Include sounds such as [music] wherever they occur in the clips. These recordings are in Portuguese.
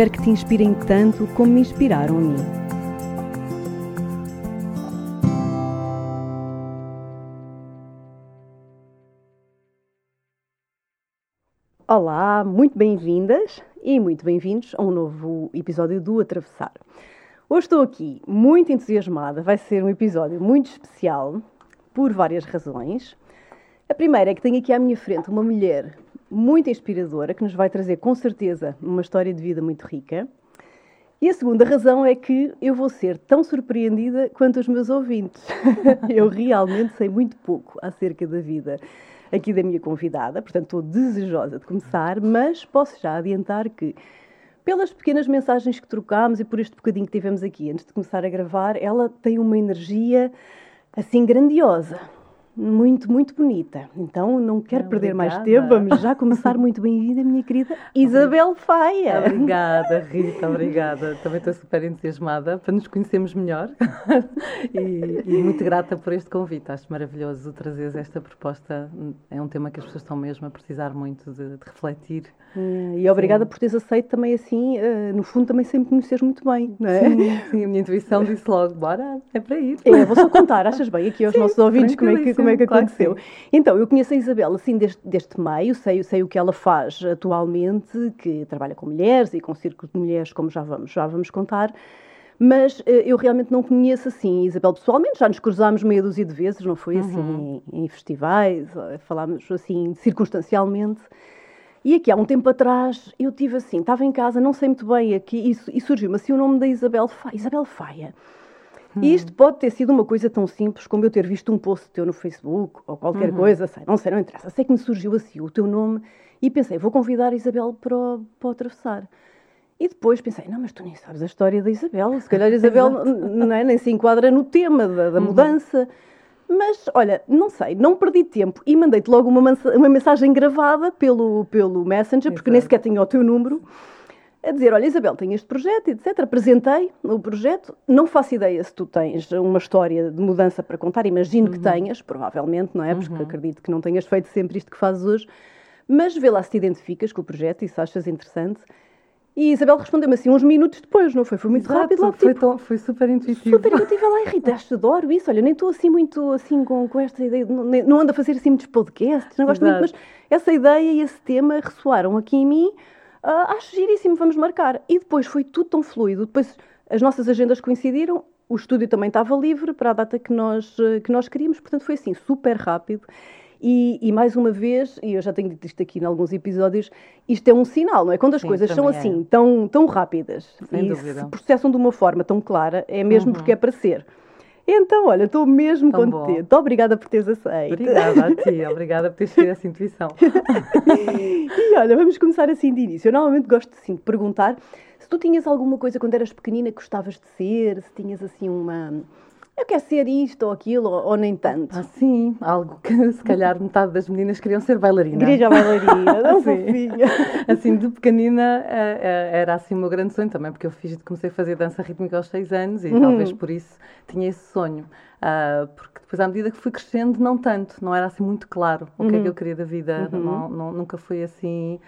Espero que te inspirem tanto como me inspiraram a mim. Olá, muito bem-vindas e muito bem-vindos a um novo episódio do Atravessar. Hoje estou aqui muito entusiasmada, vai ser um episódio muito especial por várias razões. A primeira é que tenho aqui à minha frente uma mulher muito inspiradora que nos vai trazer com certeza uma história de vida muito rica. E a segunda razão é que eu vou ser tão surpreendida quanto os meus ouvintes. [laughs] eu realmente sei muito pouco acerca da vida aqui da minha convidada, portanto estou desejosa de começar, mas posso já adiantar que, pelas pequenas mensagens que trocámos e por este bocadinho que tivemos aqui antes de começar a gravar, ela tem uma energia assim grandiosa muito, muito bonita. Então não quero perder mais tempo, vamos já começar. Muito bem-vinda, minha querida [laughs] Isabel Faia. Obrigada, Rita, obrigada. Também estou super entusiasmada para nos conhecermos melhor [laughs] e, e, muito grata por este convite. Acho maravilhoso trazeres esta proposta. É um tema que as pessoas estão mesmo a precisar muito de, de refletir. É, e obrigada sim. por teres aceito também assim, uh, no fundo também sempre conheces muito bem, não é? Sim, [laughs] sim, a minha intuição disse logo, bora, é para ir. É, vou só contar, achas bem aqui aos sim, nossos ouvintes como é que, como é que claro aconteceu. Que então, eu conheço a Isabel assim deste, meio, sei, sei o que ela faz atualmente, que trabalha com mulheres e com círculo de mulheres, como já vamos, já vamos contar, mas uh, eu realmente não conheço assim Isabel pessoalmente, já nos cruzámos meia dúzia de vezes, não foi assim uhum. em, em festivais, falámos assim circunstancialmente. E aqui há um tempo atrás eu tive assim, estava em casa, não sei muito bem aqui, e, e surgiu-me assim o nome da Isabel Faia. Isabel Faia. Hum. E isto pode ter sido uma coisa tão simples como eu ter visto um post teu no Facebook ou qualquer uhum. coisa, sei, não sei, não interessa. Sei que me surgiu assim o teu nome e pensei, vou convidar a Isabel para o, para o atravessar. E depois pensei, não, mas tu nem sabes a história da Isabel, se calhar a Isabel [laughs] não é, nem se enquadra no tema da, da uhum. mudança. Mas, olha, não sei, não perdi tempo e mandei-te logo uma, uma mensagem gravada pelo, pelo Messenger, porque Exato. nem sequer tinha o teu número, a dizer, olha Isabel, tenho este projeto, etc. Apresentei o projeto, não faço ideia se tu tens uma história de mudança para contar, imagino uhum. que tenhas, provavelmente, não é? Porque uhum. acredito que não tenhas feito sempre isto que fazes hoje, mas vê lá se te identificas com o projeto e se achas interessante. E Isabel respondeu-me assim uns minutos depois, não foi? Foi muito Exato, rápido. Logo, foi, tipo, tão, foi super intuitivo. Super intuitivo. Ela, irritaste, adoro isso. Olha, nem estou assim muito assim com, com esta ideia. Não, não ando a fazer assim muitos podcasts, não gosto Exato. muito, mas essa ideia e esse tema ressoaram aqui em mim. Uh, acho giríssimo, vamos marcar. E depois foi tudo tão fluido. Depois as nossas agendas coincidiram, o estúdio também estava livre para a data que nós, que nós queríamos, portanto foi assim, super rápido. E, e, mais uma vez, e eu já tenho dito isto aqui em alguns episódios, isto é um sinal, não é? Quando as Sim, coisas são assim, é. tão, tão rápidas Sem e dúvida. se processam de uma forma tão clara, é mesmo uhum. porque é para ser. Então, olha, estou mesmo Tão contente. Bom. Obrigada por teres aceito. Obrigada a [laughs] ti, obrigada por teres tido essa intuição. e olha, vamos começar assim de início. Eu normalmente gosto assim, de perguntar se tu tinhas alguma coisa quando eras pequenina que gostavas de ser, se tinhas assim uma eu quero ser isto ou aquilo, ou, nem tanto. Ah, sim, algo que [laughs] se calhar metade das meninas queriam ser bailarina. Queria bailarina, [laughs] não fofinha. Assim, de pequenina eh, eh, era assim o meu grande sonho também, porque eu fiz, comecei a fazer dança rítmica aos seis anos e uhum. talvez por isso tinha esse sonho. Uh, porque depois, à medida que fui crescendo, não tanto, não era assim muito claro o que é que uhum. eu queria da vida, uhum. não, não, nunca foi assim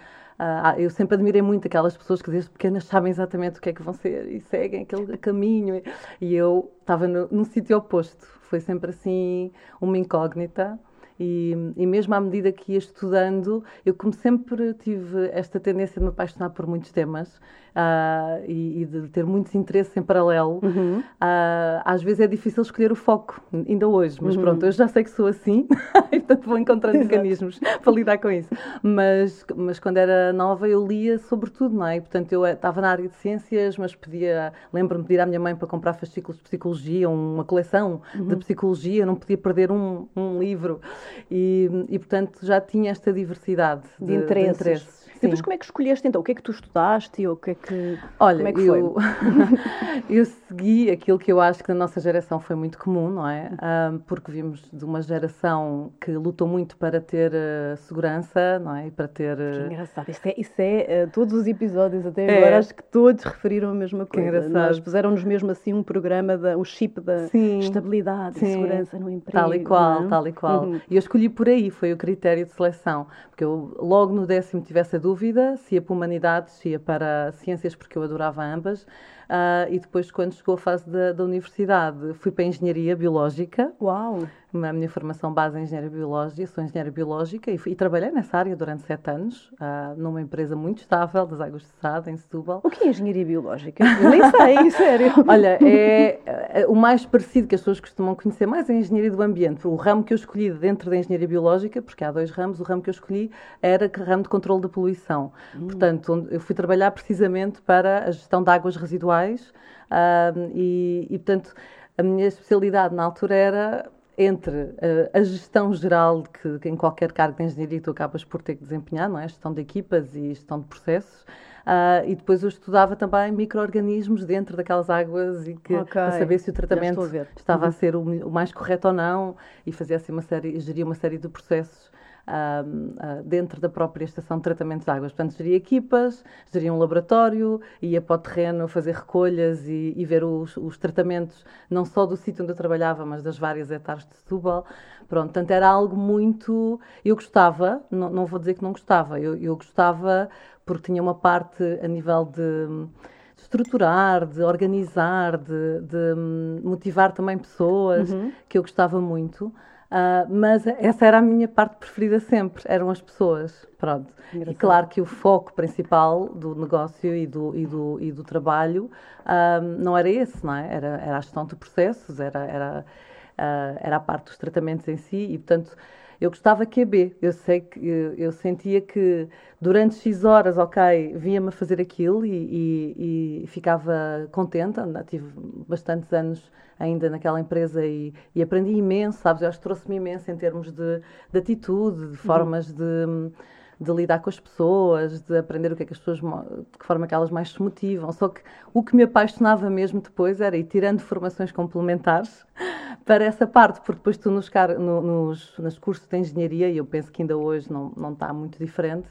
Uh, eu sempre admirei muito aquelas pessoas que desde pequenas sabem exatamente o que é que vão ser e seguem aquele caminho. E eu estava no, no sítio oposto. Foi sempre assim uma incógnita. E, e, mesmo à medida que ia estudando, eu como sempre tive esta tendência de me apaixonar por muitos temas uh, e, e, de ter muitos interesses em paralelo, uhum. uh, às vezes é difícil escolher o foco, ainda hoje, mas uhum. pronto, eu já sei que sou assim, [laughs] e portanto vou encontrando Exato. mecanismos [laughs] para lidar com isso. Mas, mas quando era nova eu lia sobre tudo, não é? E, portanto eu estava na área de ciências, mas pedia, lembro-me de pedir à minha mãe para comprar fascículos de psicologia, uma coleção uhum. de psicologia, não podia perder um, um livro. E, e portanto já tinha esta diversidade de, de interesses. De interesses. Depois como é que escolheste então? O que é que tu estudaste? Ou o que é que, Olha, como é que eu, [laughs] eu segui aquilo que eu acho que na nossa geração foi muito comum, não é? Um, porque vimos de uma geração que lutou muito para ter uh, segurança, não é? E para ter... Uh... Que engraçado. Isso é, isso é uh, todos os episódios até é. agora, acho que todos referiram a mesma coisa. Que engraçado. Nós puseram-nos mesmo assim um programa, da, um chip da Sim. estabilidade Sim. e segurança no emprego. Tal e qual, tal e qual. Uhum. E eu escolhi por aí, foi o critério de seleção. Porque eu logo no décimo tivesse a dúvida se ia para humanidades, se ia para ciências, porque eu adorava ambas. Uh, e depois, quando chegou a fase da, da universidade, fui para a engenharia biológica. Uau! A minha formação base em engenharia biológica, sou engenheira biológica e, e trabalhei nessa área durante sete anos, uh, numa empresa muito estável das Águas de Sado, em Setúbal. O que é engenharia biológica? Eu nem sei, [laughs] sério. Olha, é, é, o mais parecido que as pessoas costumam conhecer mais é a engenharia do ambiente. O ramo que eu escolhi dentro da engenharia biológica, porque há dois ramos, o ramo que eu escolhi era o ramo de controle da poluição. Hum. Portanto, eu fui trabalhar precisamente para a gestão de águas residuais e, e, portanto, a minha especialidade na altura era entre uh, a gestão geral que, que, em qualquer cargo de engenharia tu acabas por ter que desempenhar, não é? Gestão de equipas e gestão de processos. Uh, e depois eu estudava também micro-organismos dentro daquelas águas e que, okay. para saber se o tratamento a estava uhum. a ser o, o, mais correto ou não e fazia assim uma série, geria uma série de processos uh, dentro da própria estação de tratamento de águas. Portanto, geria equipas, geria um laboratório, ia para o terreno fazer recolhas e, e ver os, os, tratamentos, não só do sítio onde eu trabalhava, mas das várias hectares de Setúbal. Pronto, portanto, era algo muito... Eu gostava, não, não vou dizer que não gostava, eu, eu gostava porque tinha uma parte a nível de estruturar, de organizar, de, de motivar também pessoas, uhum. que eu gostava muito. Uh, mas essa era a minha parte preferida sempre, eram as pessoas. Pronto. E claro que o foco principal do negócio e do, e do, e do trabalho uh, não era esse, não é? Era, era a gestão de processos, era, era, uh, era a parte dos tratamentos em si e, portanto, eu gostava que a B. Eu sei que eu, eu sentia que durante X horas, ok, vinha-me a fazer aquilo e, e, e ficava contente. Tive bastantes anos ainda naquela empresa e, e aprendi imenso, sabes? Eu acho que trouxe-me imenso em termos de, de atitude, de uhum. formas uhum. de de lidar com as pessoas, de aprender o que é que as pessoas, de que forma que elas mais se motivam. Só que o que me apaixonava mesmo depois era ir tirando formações complementares [laughs] para essa parte, porque depois tu nos, nos, nos cursos de engenharia, e eu penso que ainda hoje não, não está muito diferente,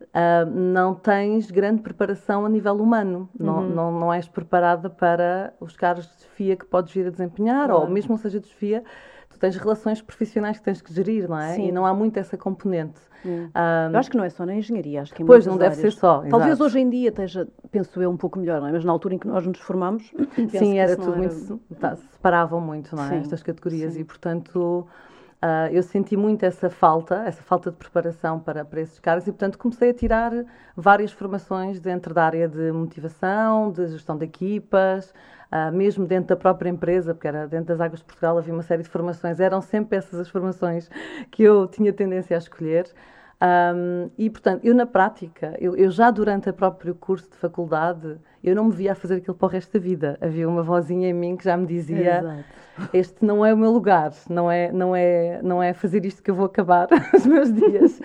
Uh, não tens grande preparação a nível humano, uhum. não, não, não és preparada para os cargos de desfia que podes vir a desempenhar, claro. ou mesmo seja desfia, tu tens relações profissionais que tens que gerir, não é? Sim. E não há muito essa componente. Um, eu acho que não é só na engenharia, acho que em Pois, não deve áreas. ser só. Talvez exato. hoje em dia esteja, penso eu, um pouco melhor, é? Mas na altura em que nós nos formamos, sim, era tudo era... muito. Tá, separavam muito, não é? Sim, Estas categorias sim. e, portanto. Uh, eu senti muito essa falta, essa falta de preparação para, para esses cargos e, portanto, comecei a tirar várias formações dentro da área de motivação, de gestão de equipas, uh, mesmo dentro da própria empresa, porque era dentro das Águas de Portugal havia uma série de formações, eram sempre essas as formações que eu tinha tendência a escolher. Um, e, portanto, eu na prática, eu, eu, já durante o próprio curso de faculdade, eu não me via a fazer aquilo para o resto da vida. Havia uma vozinha em mim que já me dizia: Exato. Este não é o meu lugar, não é, não, é, não é fazer isto que eu vou acabar [laughs] os meus dias.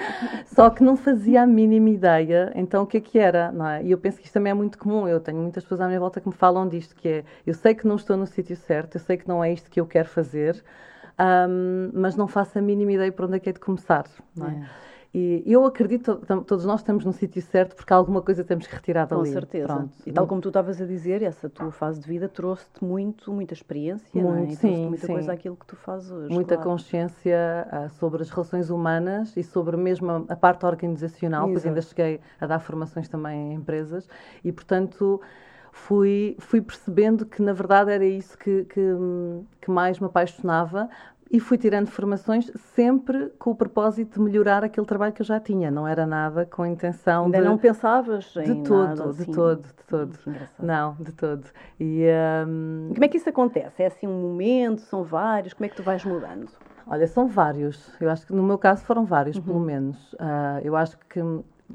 Só que não fazia a mínima ideia, então o que é que era, não é? E eu penso que isto também é muito comum. Eu tenho muitas pessoas à minha volta que me falam disto: que é, eu sei que não estou no sítio certo, eu sei que não é isto que eu quero fazer, um, mas não faço a mínima ideia para onde é que é de começar, não é? é. E eu acredito, todos nós estamos no sítio certo porque alguma coisa temos que retirar dali. Com certeza. Pronto. E tal como tu estavas a dizer, essa tua fase de vida trouxe-te muito, muita experiência, muito, não é? Sim, muita sim. coisa aquilo que tu fazes hoje. Muita claro. consciência uh, sobre as relações humanas e sobre mesmo a, a parte organizacional, pois ainda cheguei a dar formações também em empresas e, portanto, fui, fui percebendo que na verdade era isso que, que, que mais me apaixonava, e fui tirando formações sempre com o propósito de melhorar aquele trabalho que eu já tinha. Não era nada com a intenção Ainda de... não pensavas em De todo, nada, de assim. todo, de todo. Não, de todo. E, um... Como é que isso acontece? É assim um momento, são vários? Como é que tu vais mudando? Olha, são vários. Eu acho que no meu caso foram vários, uhum. pelo menos. Uh, eu acho que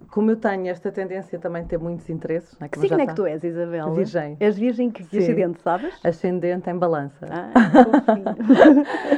como eu tenho esta tendência também de ter muitos interesses. Né, que signo é que tu és, Isabel? Virgem. És virgem que ascendente, sabes? Ascendente em balança. Ah,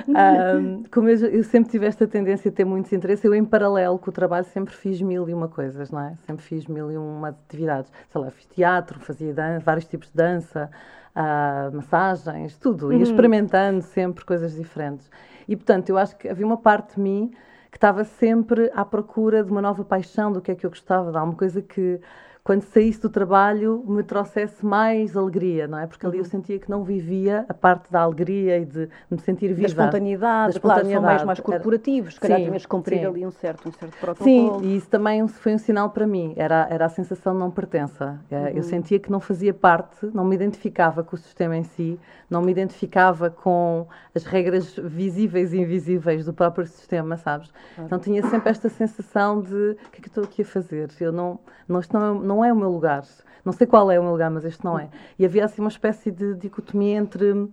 [laughs] um, como eu, eu, sempre tive esta tendência de ter muitos interesses, eu em paralelo com o trabalho sempre fiz mil e uma coisas, não é? Sempre fiz mil e uma atividades. Sei lá, fiz teatro, fazia dança, vários tipos de dança, uh, massagens, tudo. Uhum. Ia experimentando sempre coisas diferentes. E, portanto, eu acho que havia uma parte de mim que estava sempre à procura de uma nova paixão, do que é que eu gostava, de alguma coisa que quando saísse do trabalho me trouxesse mais alegria, não é? Porque ali eu uhum. sentia que não vivia a parte da alegria e de me sentir viva. Da espontaneidade, da espontaneidade. claro, são mais, mais corporativos, se calhar tinhas cumprir ali um certo, um certo protocolo. Sim, e isso também foi um sinal para mim, era, era a sensação de não pertença. É, uhum. Eu sentia que não fazia parte, não me identificava com o sistema em si, não me identificava com as regras visíveis e invisíveis do próprio sistema, sabes? Claro. Então tinha sempre esta sensação de o que é que eu estou aqui a fazer? Eu não, não, não é, não é o meu lugar. Não sei qual é o meu lugar, mas este não é. E havia assim uma espécie de dicotomia entre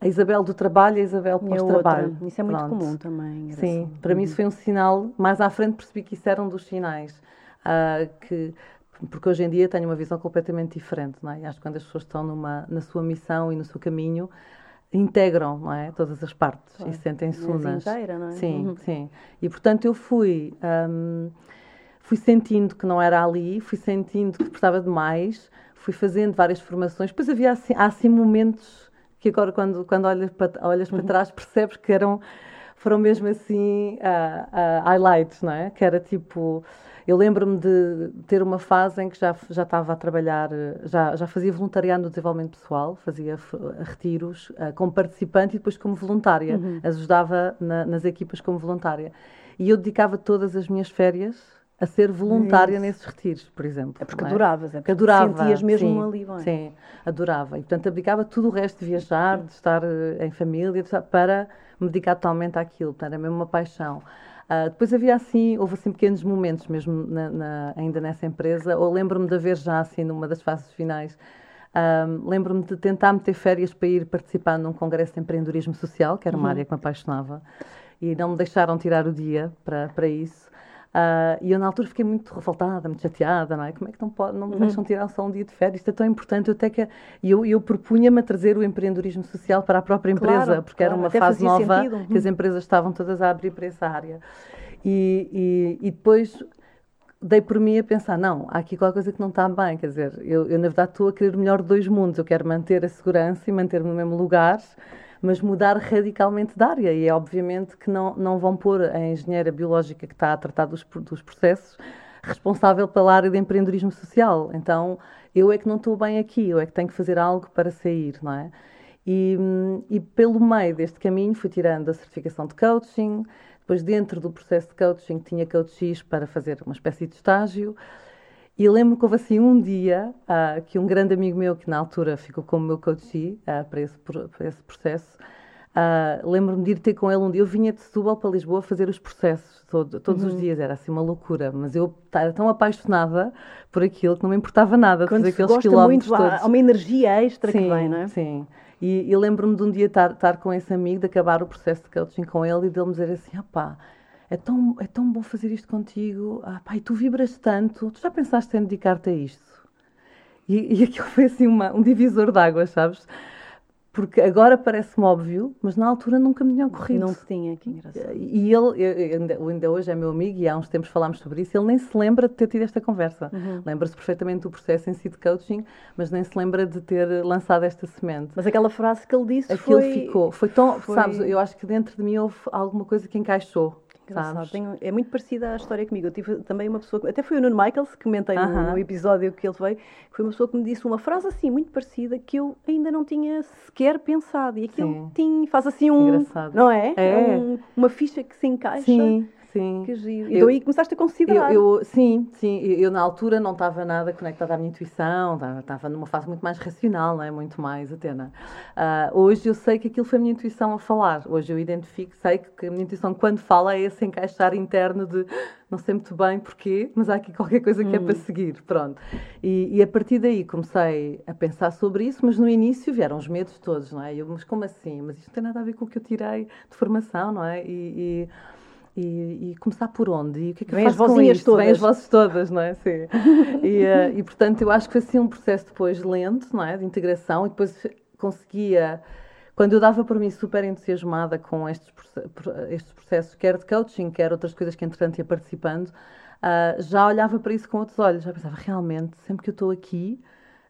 a Isabel do trabalho e a Isabel pós-trabalho. Isso é muito Pronto. comum também. Sim, para uhum. mim isso foi um sinal. Mais à frente percebi que isso era um dos sinais. Uh, que, porque hoje em dia tenho uma visão completamente diferente. Não é? Acho que quando as pessoas estão numa, na sua missão e no seu caminho, integram não é? todas as partes claro. e sentem-se unas. Inteira, não é? Sim, uhum. sim. E portanto eu fui. Um, fui sentindo que não era ali, fui sentindo que precisava de mais, fui fazendo várias formações. Depois havia assim, há assim momentos que agora, quando, quando olhas, para, olhas para uhum. trás, percebes que eram, foram mesmo assim uh, uh, highlights, não é? Que era tipo. Eu lembro-me de ter uma fase em que já, já estava a trabalhar, já, já fazia voluntariado no desenvolvimento pessoal, fazia retiros uh, como participante e depois como voluntária. Uhum. Ajudava na, nas equipas como voluntária. E eu dedicava todas as minhas férias a ser voluntária nesses retiros, por exemplo. É porque é? adoravas, é porque adorava, sentias mesmo sim, ali bem. Sim, adorava. E, portanto, abdicava tudo o resto de viajar, de estar eh, em família, para me dedicar totalmente àquilo. Portanto, era mesmo uma paixão. Uh, depois havia assim, houve assim pequenos momentos mesmo na, na, ainda nessa empresa, ou lembro-me de haver já assim numa das fases finais, lembro-me de tentar meter férias para ir participar num congresso de empreendedorismo social, que era uma uhum. área que me apaixonava, e não me deixaram tirar o dia para, para isso. Uh, e eu, na altura, fiquei muito revoltada, muito chateada, não é? Como é que não, pode, não me uhum. deixam tirar só um dia de férias? Isto é tão importante. Eu até que eu, eu propunha-me a trazer o empreendedorismo social para a própria empresa, claro, porque claro, era uma fase nova sentido. que as empresas estavam todas a abrir para essa área. E, e, e depois dei por mim a pensar, não, há aqui qualquer coisa que não está bem, quer dizer, eu, eu na verdade estou a querer o melhor de dois mundos, eu quero manter a segurança e manter-me no mesmo lugar, mas mudar radicalmente de área. E é obviamente que não, não vão pôr a engenheira biológica que está a tratar dos, dos processos responsável pela área de empreendedorismo social. Então, eu é que não estou bem aqui, eu é que tenho que fazer algo para sair, não é? E, e pelo meio deste caminho fui tirando a certificação de coaching, depois dentro do processo de coaching tinha coach para fazer uma espécie de estágio, e lembro que houve assim um dia uh, que um grande amigo meu, que na altura ficou como meu coach uh, para, esse, para esse processo, uh, lembro-me de ir ter com ele um dia. Eu vinha de Setúbal para Lisboa fazer os processos todo, todos uhum. os dias, era assim uma loucura, mas eu era tão apaixonada por aquilo que não me importava nada de Quando fazer aqueles gosta quilómetros muito, todos. Há uma energia extra sim, que vem, não é? Sim, e, e lembro-me de um dia estar, estar com esse amigo, de acabar o processo de coaching com ele e dele me dizer assim: opá é tão, é tão bom fazer isto contigo, ah, pai, tu vibras tanto, tu já pensaste em dedicar-te a isto? E, e aquilo foi assim uma, um divisor de águas, sabes? Porque agora parece-me óbvio, mas na altura nunca me tinha ocorrido. Não se tinha, que engraçado. E ele, eu, ainda, ainda, hoje é meu amigo e há uns tempos falámos sobre isso, ele nem se lembra de ter tido esta conversa. Uhum. Lembra-se perfeitamente do processo em si de coaching, mas nem se lembra de ter lançado esta semente. Mas aquela frase que ele disse Aquilo foi... ficou. Foi tão, foi... sabes, eu acho que dentro de mim houve alguma coisa que encaixou. Tenho, é muito parecida à história comigo. Eu tive também uma pessoa, até foi o Nuno Michaels, que comentei uh -huh. no, no, episódio que ele veio, foi uma pessoa que me disse uma frase assim, muito parecida, que eu ainda não tinha sequer pensado. E aquilo tinha, faz assim um. Engraçado. Não é? É. é um, uma ficha que se encaixa. Sim. Sim. Que giro. Então aí começaste a considerar. Eu, eu, sim, sim. Eu, eu, na altura não estava nada conectada à minha intuição, estava numa fase muito mais racional, não é? Muito mais atena. Uh, hoje eu sei que aquilo foi a minha intuição a falar. Hoje eu identifico, sei que a minha intuição quando fala é esse encaixar interno de não sei muito bem porquê, mas há aqui qualquer coisa que hum. é para hum. seguir, pronto. E, e, a partir daí comecei a pensar sobre isso, mas no início vieram os medos todos, não é? Eu, mas como assim? Mas isto não tem nada a ver com o que eu tirei de formação, não é? e, e E, e, começar por onde? E o que é que Vem eu faço as vozinhas todas. Vem as vozes todas, não é? Sim. e, uh, e, portanto, eu acho que foi assim um processo depois lento, não é? De integração e depois conseguia... Quando eu dava por mim super entusiasmada com estes, estes processos, quer de coaching, quer outras coisas que, entretanto, ia participando, uh, já olhava para isso com outros olhos. Já pensava, realmente, sempre que eu estou aqui,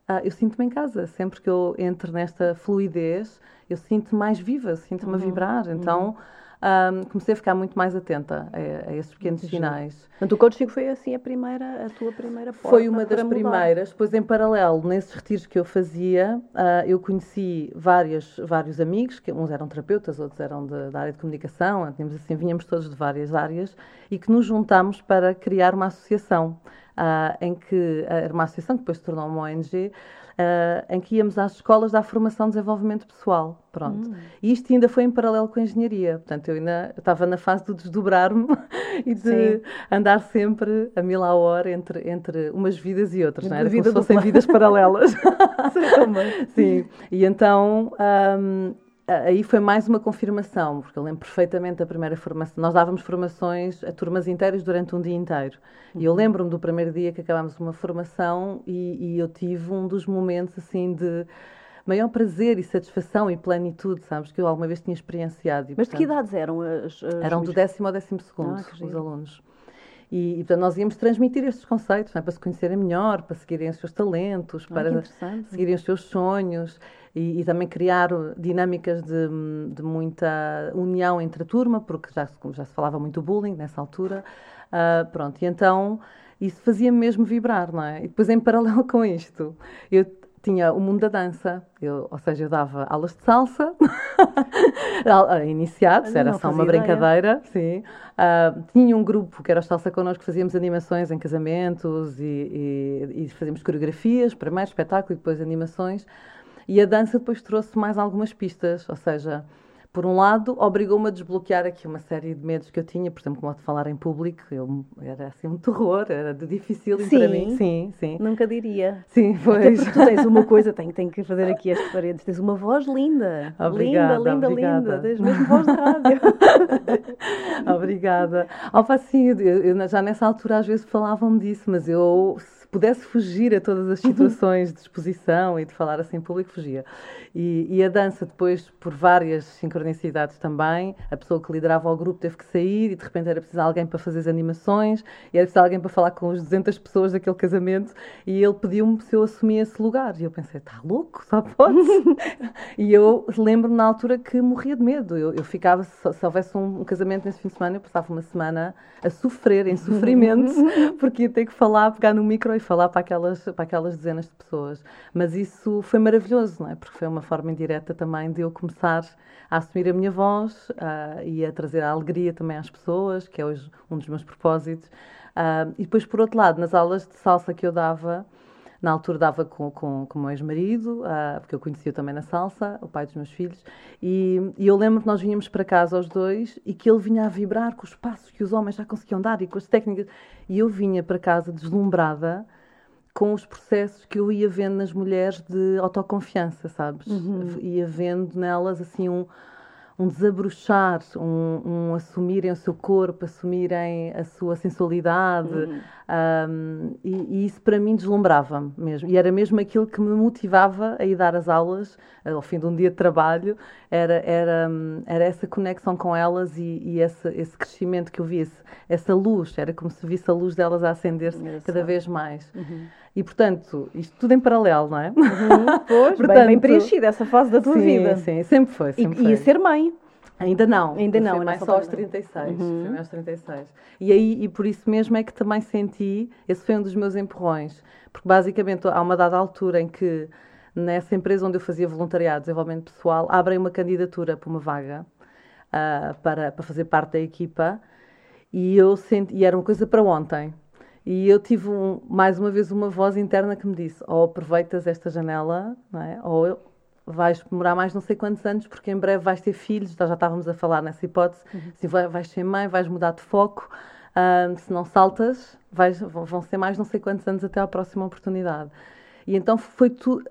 uh, eu sinto-me em casa. Sempre que eu entro nesta fluidez, eu sinto-me mais viva, sinto-me uhum. a vibrar. Então... Uhum um, comecei a ficar muito mais atenta a, a esses pequenos muito sinais. Portanto, o coaching foi assim a primeira, a tua primeira porta Foi uma das primeiras. Depois, em paralelo, nesses retiros que eu fazia, uh, eu conheci vários, vários amigos, que uns eram terapeutas, outros eram de, da área de comunicação, tínhamos assim, vinhamos todos de várias áreas, e que nos juntámos para criar uma associação, uh, em que era uma associação que depois se tornou uma ONG, uh, em que íamos às escolas da formação de desenvolvimento pessoal. Pronto. Hum. E isto ainda foi em paralelo com a engenharia. Portanto, eu ainda estava na fase de desdobrar-me [laughs] e de Sim. andar sempre a mil a hora entre, entre umas vidas e outras, não é? era? Como se fossem vidas paralelas. [laughs] Sim, Sim. E então. Um, aí foi mais uma confirmação, porque eu lembro perfeitamente da primeira formação. Nós dávamos formações a turmas inteiras durante um dia inteiro. E eu uhum. lembro-me do primeiro dia que acabámos uma formação e, e, eu tive um dos momentos assim de maior prazer e satisfação e plenitude, sabes, que eu alguma vez tinha experienciado. E, Mas portanto, de que idades eram as, as... Eram do décimo ao décimo segundo, ah, os alunos. E, e, portanto, nós íamos transmitir estes conceitos é? para se conhecerem melhor, para seguirem os seus talentos, ah, para seguirem os seus sonhos e, e também criar dinâmicas de, de, muita união entre a turma, porque já, já se falava muito bullying nessa altura. Uh, pronto, e então isso fazia mesmo vibrar, não é? E depois, em paralelo com isto, eu tinha o mundo da dança, eu, ou seja, eu dava aulas de salsa, [laughs] iniciados, era só uma ideia. brincadeira, sim. Uh, tinha um grupo que era o Salsa Connosco, fazíamos animações em casamentos e, e, e fazíamos coreografias, primeiro espetáculo e depois animações. E a dança depois trouxe mais algumas pistas, ou seja, por um lado, obrigou-me a desbloquear aqui uma série de medos que eu tinha, por exemplo, como de falar em público, eu, era assim um terror, era difícil sim, para mim. Sim, sim. Nunca diria. Sim, pois. tu tens uma coisa, [laughs] tenho, tenho que fazer aqui estas paredes, tens uma voz linda. Obrigada, linda, linda, obrigada. linda. Tens mesmo voz de rádio. [laughs] obrigada. Opa, sim, eu, eu, já nessa altura às vezes falavam disso, mas eu pudesse fugir a todas as situações de exposição e de falar assim em público, fugia. E, e, a dança, depois, por várias sincronicidades também, a pessoa que liderava o grupo teve que sair e de repente era preciso alguém para fazer as animações e era preciso alguém para falar com as 200 pessoas daquele casamento e ele pediu-me se eu assumia esse lugar. E eu pensei, está louco? Só pode? [laughs] e eu lembro-me na altura que morria de medo. Eu, eu ficava, se, se houvesse um, um casamento nesse fim de semana, eu passava uma semana a sofrer, em sofrimento, [laughs] porque ia ter que falar, pegar no micro e falar para aquelas, para aquelas dezenas de pessoas. Mas isso foi maravilhoso, não é? Porque foi uma forma indireta também de eu começar a assumir a minha voz uh, e a trazer a alegria também às pessoas, que é hoje um dos meus propósitos. Uh, e depois, por outro lado, nas aulas de salsa que eu dava, na altura dava com, com, com o meu ex-marido, uh, porque eu conhecia também na salsa, o pai dos meus filhos, e, e, eu lembro que nós vinhamos para casa os dois e que ele vinha a vibrar com os passos que os homens já conseguiam dar e com as técnicas. E eu vinha para casa deslumbrada com os processos que eu ia vendo nas mulheres de autoconfiança, sabes? Uhum. Ia vendo nelas assim um, um desabrochar, um, um, assumirem o seu corpo, assumirem a sua sensualidade. Uhum. Um, e, e, isso para mim deslumbrava mesmo. E era mesmo aquilo que me motivava a ir dar as aulas ao fim de um dia de trabalho. Era, era, era essa conexão com elas e, e esse, esse crescimento que eu visse, essa luz. Era como se visse a luz delas a acender-se cada vez mais. Uhum. E, portanto, isto tudo em paralelo, não é? Uhum, [laughs] pois, portanto, bem, bem preenchida essa fase da tua sim, vida. Sim, sempre foi. Sempre e, foi. e ser mãe. Ainda não. Ainda não. Mais só aos 36. Uhum. Foi aos 36. E aí, e por isso mesmo é que também senti, esse foi um dos meus empurrões, porque basicamente há uma dada altura em que nessa empresa onde eu fazia voluntariado, desenvolvimento pessoal, abrem uma candidatura para uma vaga uh, para, para fazer parte da equipa e eu senti, e era uma coisa para ontem. E eu tive um, mais uma vez uma voz interna que me disse: ou aproveitas esta janela, é? ou vais demorar mais não sei quantos anos, porque em breve vais ter filhos. Já estávamos a falar nessa hipótese: uhum. se vais ser mãe, vais mudar de foco. se não saltas, vais, vão ser mais não sei quantos anos até à próxima oportunidade. E então foi tudo,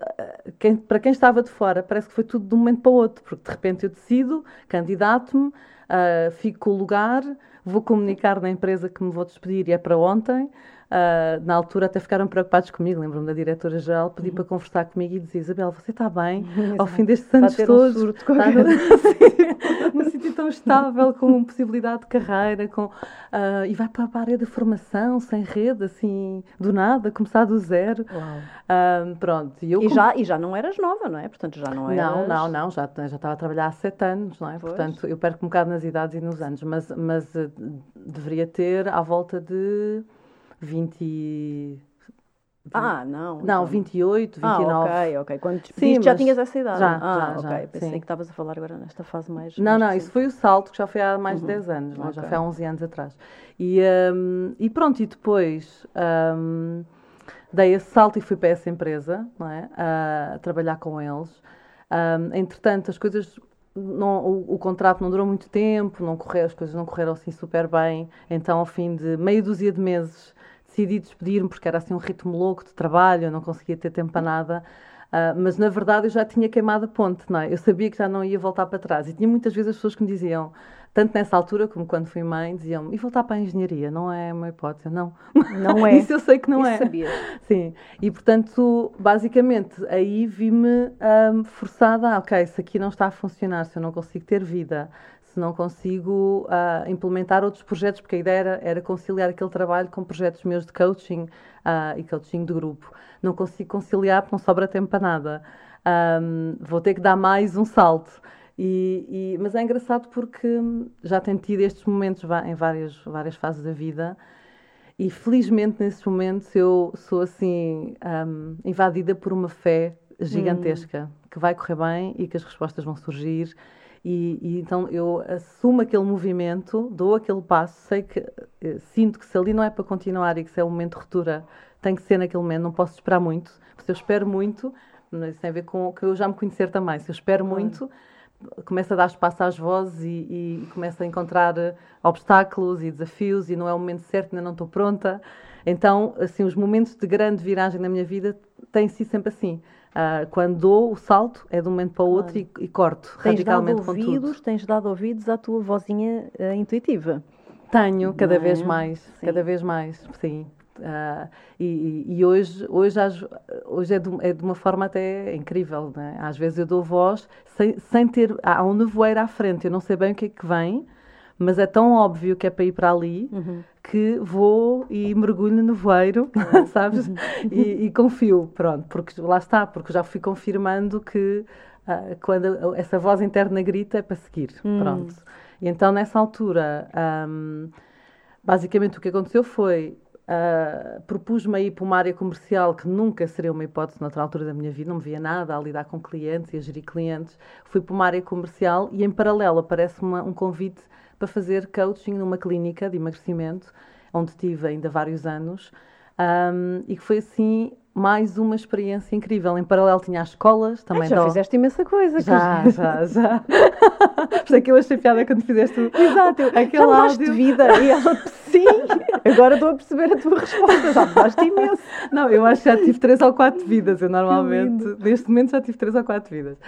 quem, para quem estava de fora, parece que foi tudo de um momento para o outro, porque de repente eu decido, candidato-me, uh, fico com o lugar, vou comunicar na empresa que me vou despedir e é para ontem. Uh, na altura até ficaram preocupados comigo, lembro-me da diretora-geral, pedi uhum. para conversar comigo e dizer, Isabel, você está bem? Ao fim destes anos todos, um está no, [laughs] num sítio tão estável, com possibilidade de carreira, com, uh, e vai para a área da formação, sem rede, assim, do nada, começar do zero. Uh, pronto. E, eu, e, já, e já não eras nova, não é? Portanto, já não eras... Não, não, não, já, já estava a trabalhar há sete anos, não é? Pois. Portanto, eu perco um bocado nas idades e nos anos, mas, mas uh, deveria ter à volta de 20. Ah, não. Não, então. 28, 29. Ah, ok, ok. Quando despediste já tinhas essa idade? Já, ah, já, ok. Pensei sim. que estavas a falar agora nesta fase mais... Não, mais não, isso foi o salto que já foi há mais uhum. de 10 anos, okay. já foi há 11 anos atrás. E, um, e pronto, e depois um, dei esse salto e fui para essa empresa, não é? a trabalhar com eles. Um, entretanto, as coisas não, o, o, contrato não durou muito tempo, não correu, as coisas não correram assim super bem. Então, ao fim de meia dúzia de meses, decidi despedir-me porque era assim um ritmo louco de trabalho, eu não conseguia ter tempo para nada. Uh, mas na verdade eu já tinha queimado a ponte, não é? Eu sabia que já não ia voltar para trás. E tinha muitas vezes as pessoas que me diziam, tanto nessa altura como quando fui mãe, diziam e voltar para a engenharia? Não é uma hipótese. Não. Não [laughs] é. Isso eu sei que não Isso é. sabia. [laughs] Sim. E portanto, basicamente, aí vi-me um, forçada a, ok, se aqui não está a funcionar, se eu não consigo ter vida, se não consigo uh, implementar outros projetos, porque a ideia era, era, conciliar aquele trabalho com projetos meus de coaching uh, e coaching de grupo. Não consigo conciliar porque não sobra tempo para nada. Um, vou ter que dar mais um salto. E, e, mas é engraçado porque já tenho tido estes momentos em várias, várias fases da vida e felizmente nesses momentos eu sou assim um, invadida por uma fé gigantesca hum. que vai correr bem e que as respostas vão surgir e, e, então eu assumo aquele movimento, dou aquele passo, sei que eh, sinto que se ali não é para continuar e que se é um momento de ruptura, tem que ser naquele momento, não posso esperar muito. Se eu espero muito, isso tem a ver com que eu já me conhecer também. Se eu espero muito, começo a dar espaço às vozes e, e começo a encontrar eh, obstáculos e desafios e não é o momento certo, ainda não estou pronta. Então, assim, os momentos de grande viragem na minha vida têm sido sempre assim. Uh, quando dou o salto, é de um momento para o outro claro. e, e, corto tens radicalmente dado ouvidos, Tens dado ouvidos à tua vozinha uh, intuitiva? Tenho, cada é? vez mais, sim. cada vez mais, sim. Uh, e, e, hoje, hoje, hoje é, de, é de uma forma até incrível, né? Às vezes eu dou voz sem, sem ter. Há um nevoeiro à frente, eu não sei bem o que é que vem, mas é tão óbvio que é para ir para ali uhum. Que vou e mergulho no nevoeiro, uhum. [laughs] sabes? E, e, confio, pronto, porque lá está, porque já fui confirmando que uh, quando essa voz interna grita é para seguir, uhum. pronto. E então nessa altura, um, basicamente o que aconteceu foi Uh, propus-me a ir para uma área comercial que nunca seria uma hipótese noutra altura da minha vida, não me via nada a lidar com clientes e a gerir clientes. Fui para uma área comercial e, em paralelo, aparece-me um convite para fazer coaching numa clínica de emagrecimento, onde tive ainda vários anos, um, e que foi assim mais uma experiência incrível. Em paralelo tinha as escolas também. Ai, já dou... fizeste imensa coisa. Já, que... já, já. [laughs] Por isso é que eu achei piada quando fizeste Exato, eu, aquele já áudio. de vida. E ela, [laughs] sim, agora estou a perceber a tua resposta. Já mudaste imenso. Não, eu acho que já tive três ou quatro vidas. Eu normalmente, neste momento, já tive três ou quatro vidas.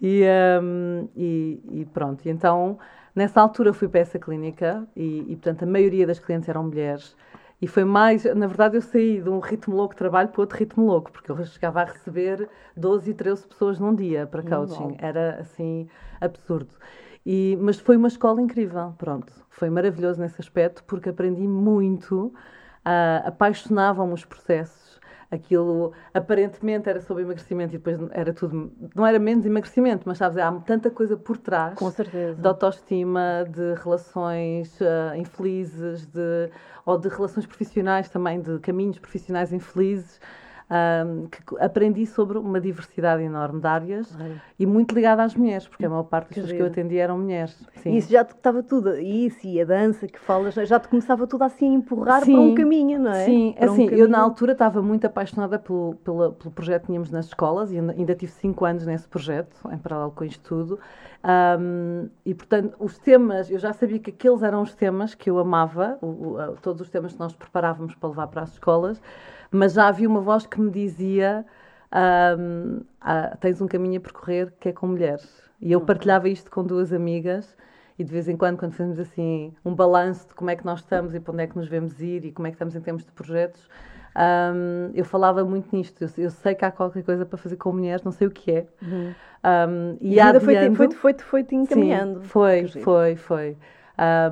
E, um, e, e pronto, e então Nessa altura fui para essa clínica e, e, portanto, a maioria das clientes eram mulheres. E foi mais, na verdade, eu saí de um ritmo louco de trabalho para outro ritmo louco, porque eu chegava a receber 12 e 13 pessoas num dia para coaching. Era assim, absurdo. E, mas foi uma escola incrível, pronto. Foi maravilhoso nesse aspecto, porque aprendi muito, uh, apaixonavam-me os processos aquilo aparentemente era sobre emagrecimento e depois era tudo, não era menos emagrecimento, mas sabes, há tanta coisa por trás Com certeza. de autoestima, de relações uh, infelizes, de, ou de relações profissionais também, de caminhos profissionais infelizes um, que aprendi sobre uma diversidade enorme de áreas e muito ligada às mulheres, porque a maior parte das pessoas que eu atendi eram mulheres. Sim. Isso já te estava tudo, isso e a dança que falas, já te começava tudo assim a empurrar Sim. para um caminho, não é? Sim, para assim, um eu na altura estava muito apaixonada pelo, pelo, pelo projeto que tínhamos nas escolas e ainda, ainda tive cinco anos nesse projeto, em paralelo com isto tudo. Um, e portanto, os temas, eu já sabia que aqueles eram os temas que eu amava, o, o, todos os temas que nós preparávamos para levar para as escolas mas já havia uma voz que me dizia um, ah, tens um caminho a percorrer que é com mulheres. E eu partilhava isto com duas amigas e de vez em quando, quando fazemos assim um balanço de como é que nós estamos e para onde é que nos vemos ir e como é que estamos em termos de projetos, um, eu falava muito nisto. Eu, eu, sei que há qualquer coisa para fazer com mulheres, não sei o que é. Uhum. Um, e, a vida foi-te foi, foi, foi, foi encaminhando. Sim, foi, foi, foi.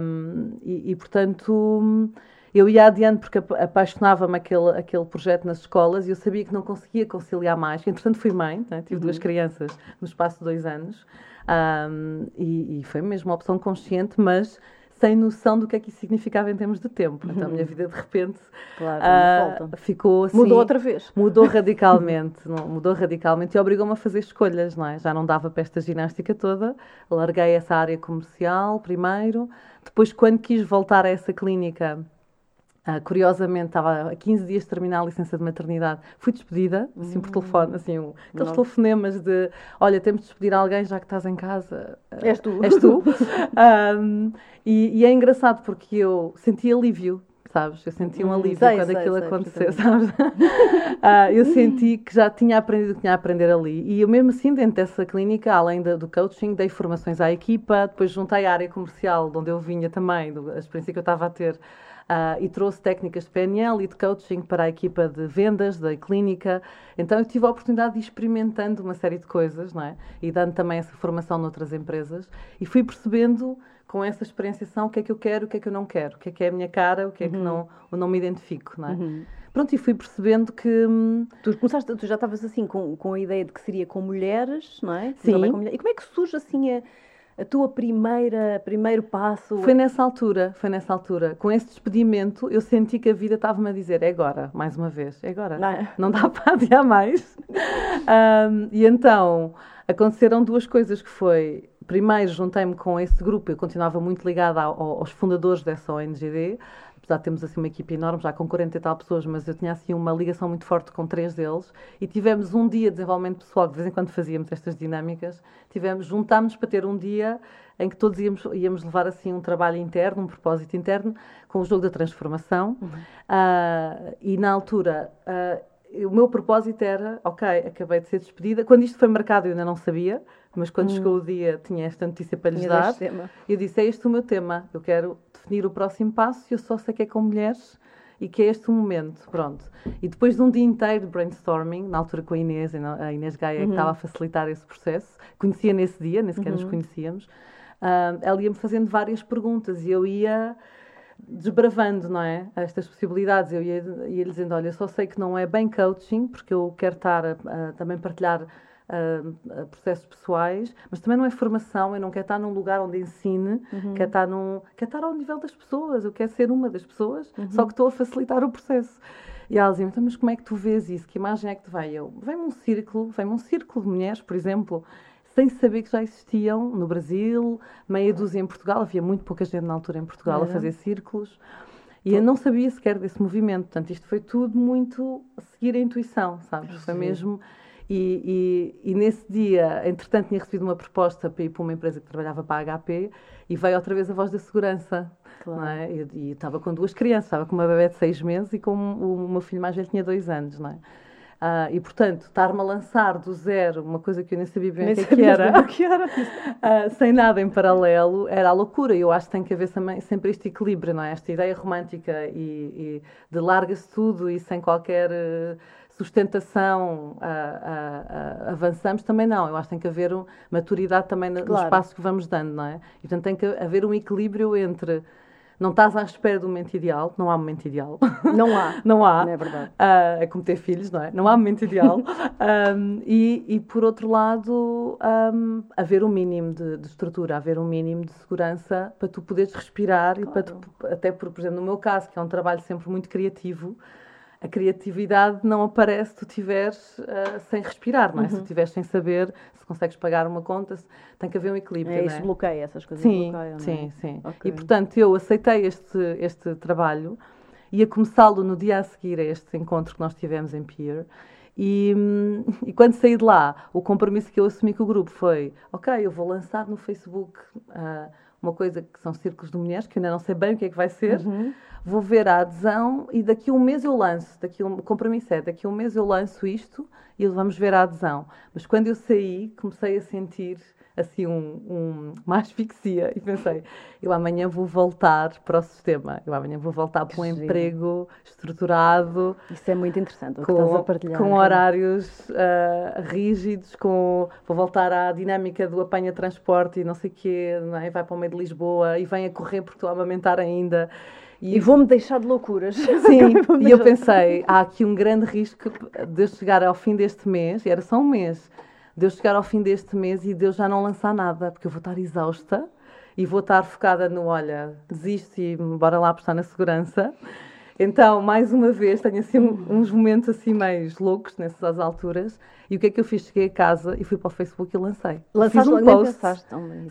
Um, e, e, portanto, eu ia adiante porque apaixonava-me aquele, aquele projeto nas escolas e eu sabia que não conseguia conciliar mais. Entretanto, fui mãe, né? tive uhum. duas crianças no espaço de dois anos. Um, e, e, foi mesmo uma opção consciente, mas sem noção do que é que isso significava em termos de tempo. Então a minha vida de repente claro, uh, ficou assim. Mudou outra vez. Mudou [laughs] radicalmente, não, mudou radicalmente e obrigou-me a fazer escolhas, não é? Já não dava para esta ginástica toda, larguei essa área comercial primeiro, depois quando quis voltar a essa clínica Uh, curiosamente, estava há 15 dias de terminar a licença de maternidade. Fui despedida, assim, por telefone, assim, um, aqueles telefonemas de olha, temos de despedir alguém já que estás em casa. Uh, és tu. És tu. [laughs] um, e, e, é engraçado porque eu senti alívio, sabes? Eu senti um hum, alívio sei, quando sei, aquilo sei, aconteceu, sabes? uh, [laughs] eu senti que já tinha aprendido o que tinha a aprender ali. E eu mesmo assim, dentro dessa clínica, além da, do coaching, dei formações à equipa, depois juntei a área comercial, de onde eu vinha também, do, a experiência que eu estava a ter Uh, e trouxe técnicas de PNL e de coaching para a equipa de vendas da clínica. Então eu tive a oportunidade de ir experimentando uma série de coisas, não é? E dando também essa formação noutras empresas. E fui percebendo com essa experienciação o que é que eu quero, o que é que eu não quero, o que é que é a minha cara, o que é que uhum. não, eu não me identifico, não é? Uhum. Pronto, e fui percebendo que... Hum, tu, começaste, tu já estavas assim com, com a ideia de que seria com mulheres, não é? Sim. Com mulheres. E como é que surge assim a a tua primeira primeiro passo? Foi nessa altura, foi nessa altura. Com esse despedimento, eu senti que a vida estava-me a dizer: é agora, mais uma vez, é agora. Não, é? não dá para adiar mais. [laughs] um, e então aconteceram duas coisas que foi primeiro juntei-me com esse grupo, eu continuava muito ligada ao, aos fundadores dessa ONGD, apesar de termos assim uma equipe enorme, já com 40 e tal pessoas, mas eu tinha assim uma ligação muito forte com três deles e tivemos um dia de desenvolvimento pessoal, de vez em quando fazíamos estas dinâmicas, tivemos, juntámos para ter um dia em que todos íamos, íamos levar assim um trabalho interno, um propósito interno, com o jogo da transformação uhum. uh, e na altura... Uh, o meu propósito era, ok, acabei de ser despedida. Quando isto foi marcado, eu ainda não sabia, mas quando hum. chegou o dia, tinha esta notícia para lhes tinha dar. Eu disse: é este o meu tema, eu quero definir o próximo passo e eu só sei que é com mulheres e que é este o momento, pronto. E depois de um dia inteiro de brainstorming, na altura com a Inês, a Inês Gaia uhum. que estava a facilitar esse processo, conhecia nesse dia, nem sequer uhum. nos conhecíamos, uh, ela ia-me fazendo várias perguntas e eu ia desbravando, não é? Estas possibilidades. Eu ia, ia dizendo: olha, só sei que não é bem coaching, porque eu quero estar a, a também partilhar uh, processos pessoais, mas também não é formação. Eu não quero estar num lugar onde ensine, uhum. quero, estar num, quero estar ao nível das pessoas. Eu quero ser uma das pessoas, uhum. só que estou a facilitar o processo. E ela dizia: então, mas como é que tu vês isso? Que imagem é que te vai? Eu, vem-me um círculo, vem-me um círculo de mulheres, por exemplo sem saber que já existiam no Brasil, meia dúzia em Portugal, havia muito pouca gente na altura em Portugal a fazer círculos. E eu não sabia sequer desse movimento. Portanto, isto foi tudo muito seguir a intuição, sabes? Foi mesmo. E, e, e, nesse dia, entretanto, tinha recebido uma proposta para ir para uma empresa que trabalhava para a HP e veio outra vez a voz da segurança. Claro. É? E, e, estava com duas crianças, estava com uma bebé de seis meses e com o, o meu filho mais velho tinha dois anos, não é? Uh, e, portanto, estar-me a lançar do zero, uma coisa que eu nem sabia bem o que, é que, era, que era. uh, [laughs] sem nada em paralelo, era a loucura. Eu acho que tem que haver sempre este equilíbrio, não é? Esta ideia romântica e, e de larga-se tudo e sem qualquer sustentação avançamos, também não. Eu acho que tem que haver um, maturidade também no, claro. no espaço que vamos dando, não é? E, portanto, tem que haver um equilíbrio entre não estás à espera do momento ideal, não há momento ideal. Não há. [laughs] não há. Não é verdade. Uh, é como ter filhos, não é? Não há momento ideal. [laughs] um, e, e, por outro lado, um, haver um mínimo de, de, estrutura, haver um mínimo de segurança para tu poderes respirar claro. e para tu, até por, por exemplo, no meu caso, que é um trabalho sempre muito criativo, a criatividade não aparece se tu estiveres uh, sem respirar, não é? Uhum. Se tu estiveres sem saber se consegues pagar uma conta, se... tem que haver um equilíbrio. É, isso é? bloqueia, essas coisas sim, bloqueiam. Sim, é? sim. Okay. E portanto eu aceitei este, este trabalho, ia começá-lo no dia a seguir a este encontro que nós tivemos em Pier. E, e, quando saí de lá, o compromisso que eu assumi com o grupo foi: ok, eu vou lançar no Facebook uh, uma coisa que são círculos de mulheres, que ainda não sei bem o que é que vai ser. Uhum vou ver a adesão e daqui a um mês eu lanço, daqui um, o compromisso é, daqui a um mês eu lanço isto e vamos ver a adesão. Mas quando eu saí, comecei a sentir assim um, um, uma asfixia e pensei, eu amanhã vou voltar para o sistema, eu amanhã vou voltar para um Sim. emprego estruturado. Isso é muito interessante, partilhar. Com horários uh, rígidos, com, vou voltar à dinâmica do apanha-transporte e não sei o quê, não é? vai para o meio de Lisboa e vem a correr porque estou a amamentar ainda. E, e vou-me deixar de loucuras. Sim, [laughs] e eu pensei, há aqui um grande risco de eu chegar ao fim deste mês, e era só um mês, Deus chegar ao fim deste mês e Deus já não lançar nada, porque eu vou estar exausta e vou estar focada no, olha, desisto e bora lá apostar na segurança. Então, mais uma vez, tenho assim uns momentos assim mais loucos nessas alturas. E o que é que eu fiz? Cheguei a casa e fui para o Facebook e lancei. Lançaste fiz um post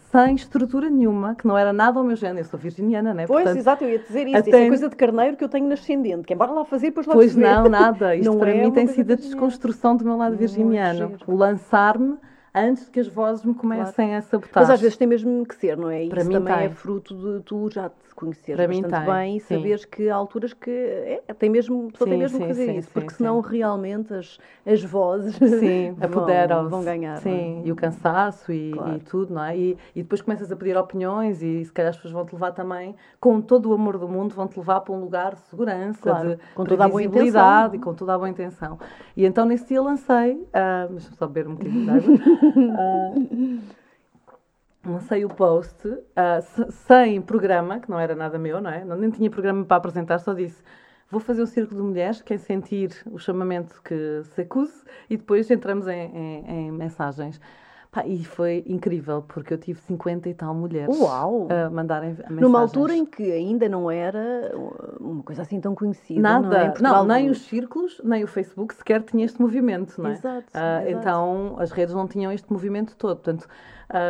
sem estrutura nenhuma, que não era nada ao meu género. Eu sou virginiana, né? Pois, Portanto, exato, eu ia dizer isso. Até... Isso é coisa de carneiro que eu tenho nascendente. Que é bora lá fazer, depois lá Pois não, nada. [laughs] Isto não para é mim tem sido a desconstrução do meu lado não virginiano. O lançar-me antes que as vozes me comecem claro. a sabotar. Mas às vezes tem mesmo que ser, não é? Para Isso mim também tem. é fruto de tu já te conheceres Para bastante mim bem e saberes que há alturas que é, tem mesmo, só tem mesmo que fazer sim, isso, porque senão realmente as, as vozes sim, [laughs] vão, vão ganhar. Sim, é? e o cansaço e, claro. e, tudo, não é? E, e depois começas a pedir opiniões e se calhar as pessoas vão te levar também, com todo o amor do mundo, vão te levar para um lugar de segurança, claro. de com toda a boa intenção. e com toda a boa intenção. E então nesse dia lancei, uh, deixa-me só beber um bocadinho de água. [laughs] Uh, lancei o post uh, sem programa, que não era nada meu, não é? Nem tinha programa para apresentar, só disse vou fazer o Círculo de Mulheres, quem sentir o chamamento que se acuse, e depois entramos em, em, em mensagens. Pá, e foi incrível, porque eu tive 50 e tal mulheres Uau. a mandarem mensagens. Numa altura em que ainda não era uma coisa assim tão conhecida. Nada. Não, é? não nem os círculos, nem o Facebook sequer tinha este movimento, não é? Exato, uh, exato. Então as redes não tinham este movimento todo. Portanto,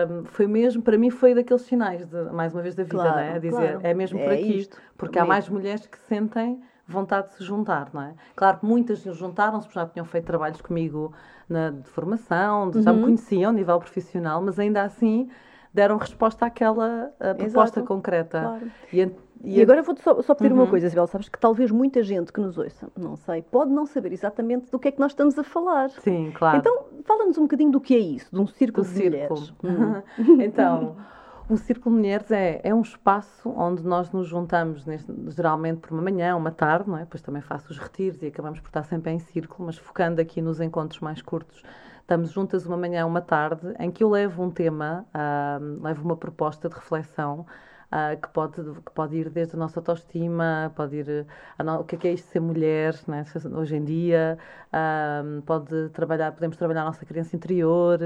um, foi mesmo, para mim, foi daqueles sinais, de, mais uma vez, da vida, claro, não é? A dizer, claro. é mesmo por é aqui. Isto, porque há mais mulheres que sentem vontade de se juntar, não é? Claro que muitas juntaram-se, porque já tinham feito trabalhos comigo na, de formação, de, uhum. já me uhum. conheciam a nível profissional, mas ainda assim deram resposta àquela proposta Exato. concreta. Claro. E, e, e, agora vou-te só, só, pedir uhum. uma coisa, Isabel. Sabes que talvez muita gente que nos ouça, não sei, pode não saber exatamente do que é que nós estamos a falar. Sim, claro. Então, fala-nos um bocadinho do que é isso, de um círculo do de círculo. mulheres. [laughs] Uhum. então, [laughs] o Círculo Mulheres é, é um espaço onde nós nos juntamos, neste, geralmente por uma manhã, uma tarde, não é? Depois também faço os retiros e acabamos por estar sempre em círculo, mas focando aqui nos encontros mais curtos, estamos juntas uma manhã, uma tarde, em que eu levo um tema, uh, levo uma proposta de reflexão uh, que, pode, que pode ir desde a nossa autoestima, pode ir no, o que é, que é isto de ser mulher né, hoje em dia, uh, pode trabalhar, podemos trabalhar a nossa criança interior,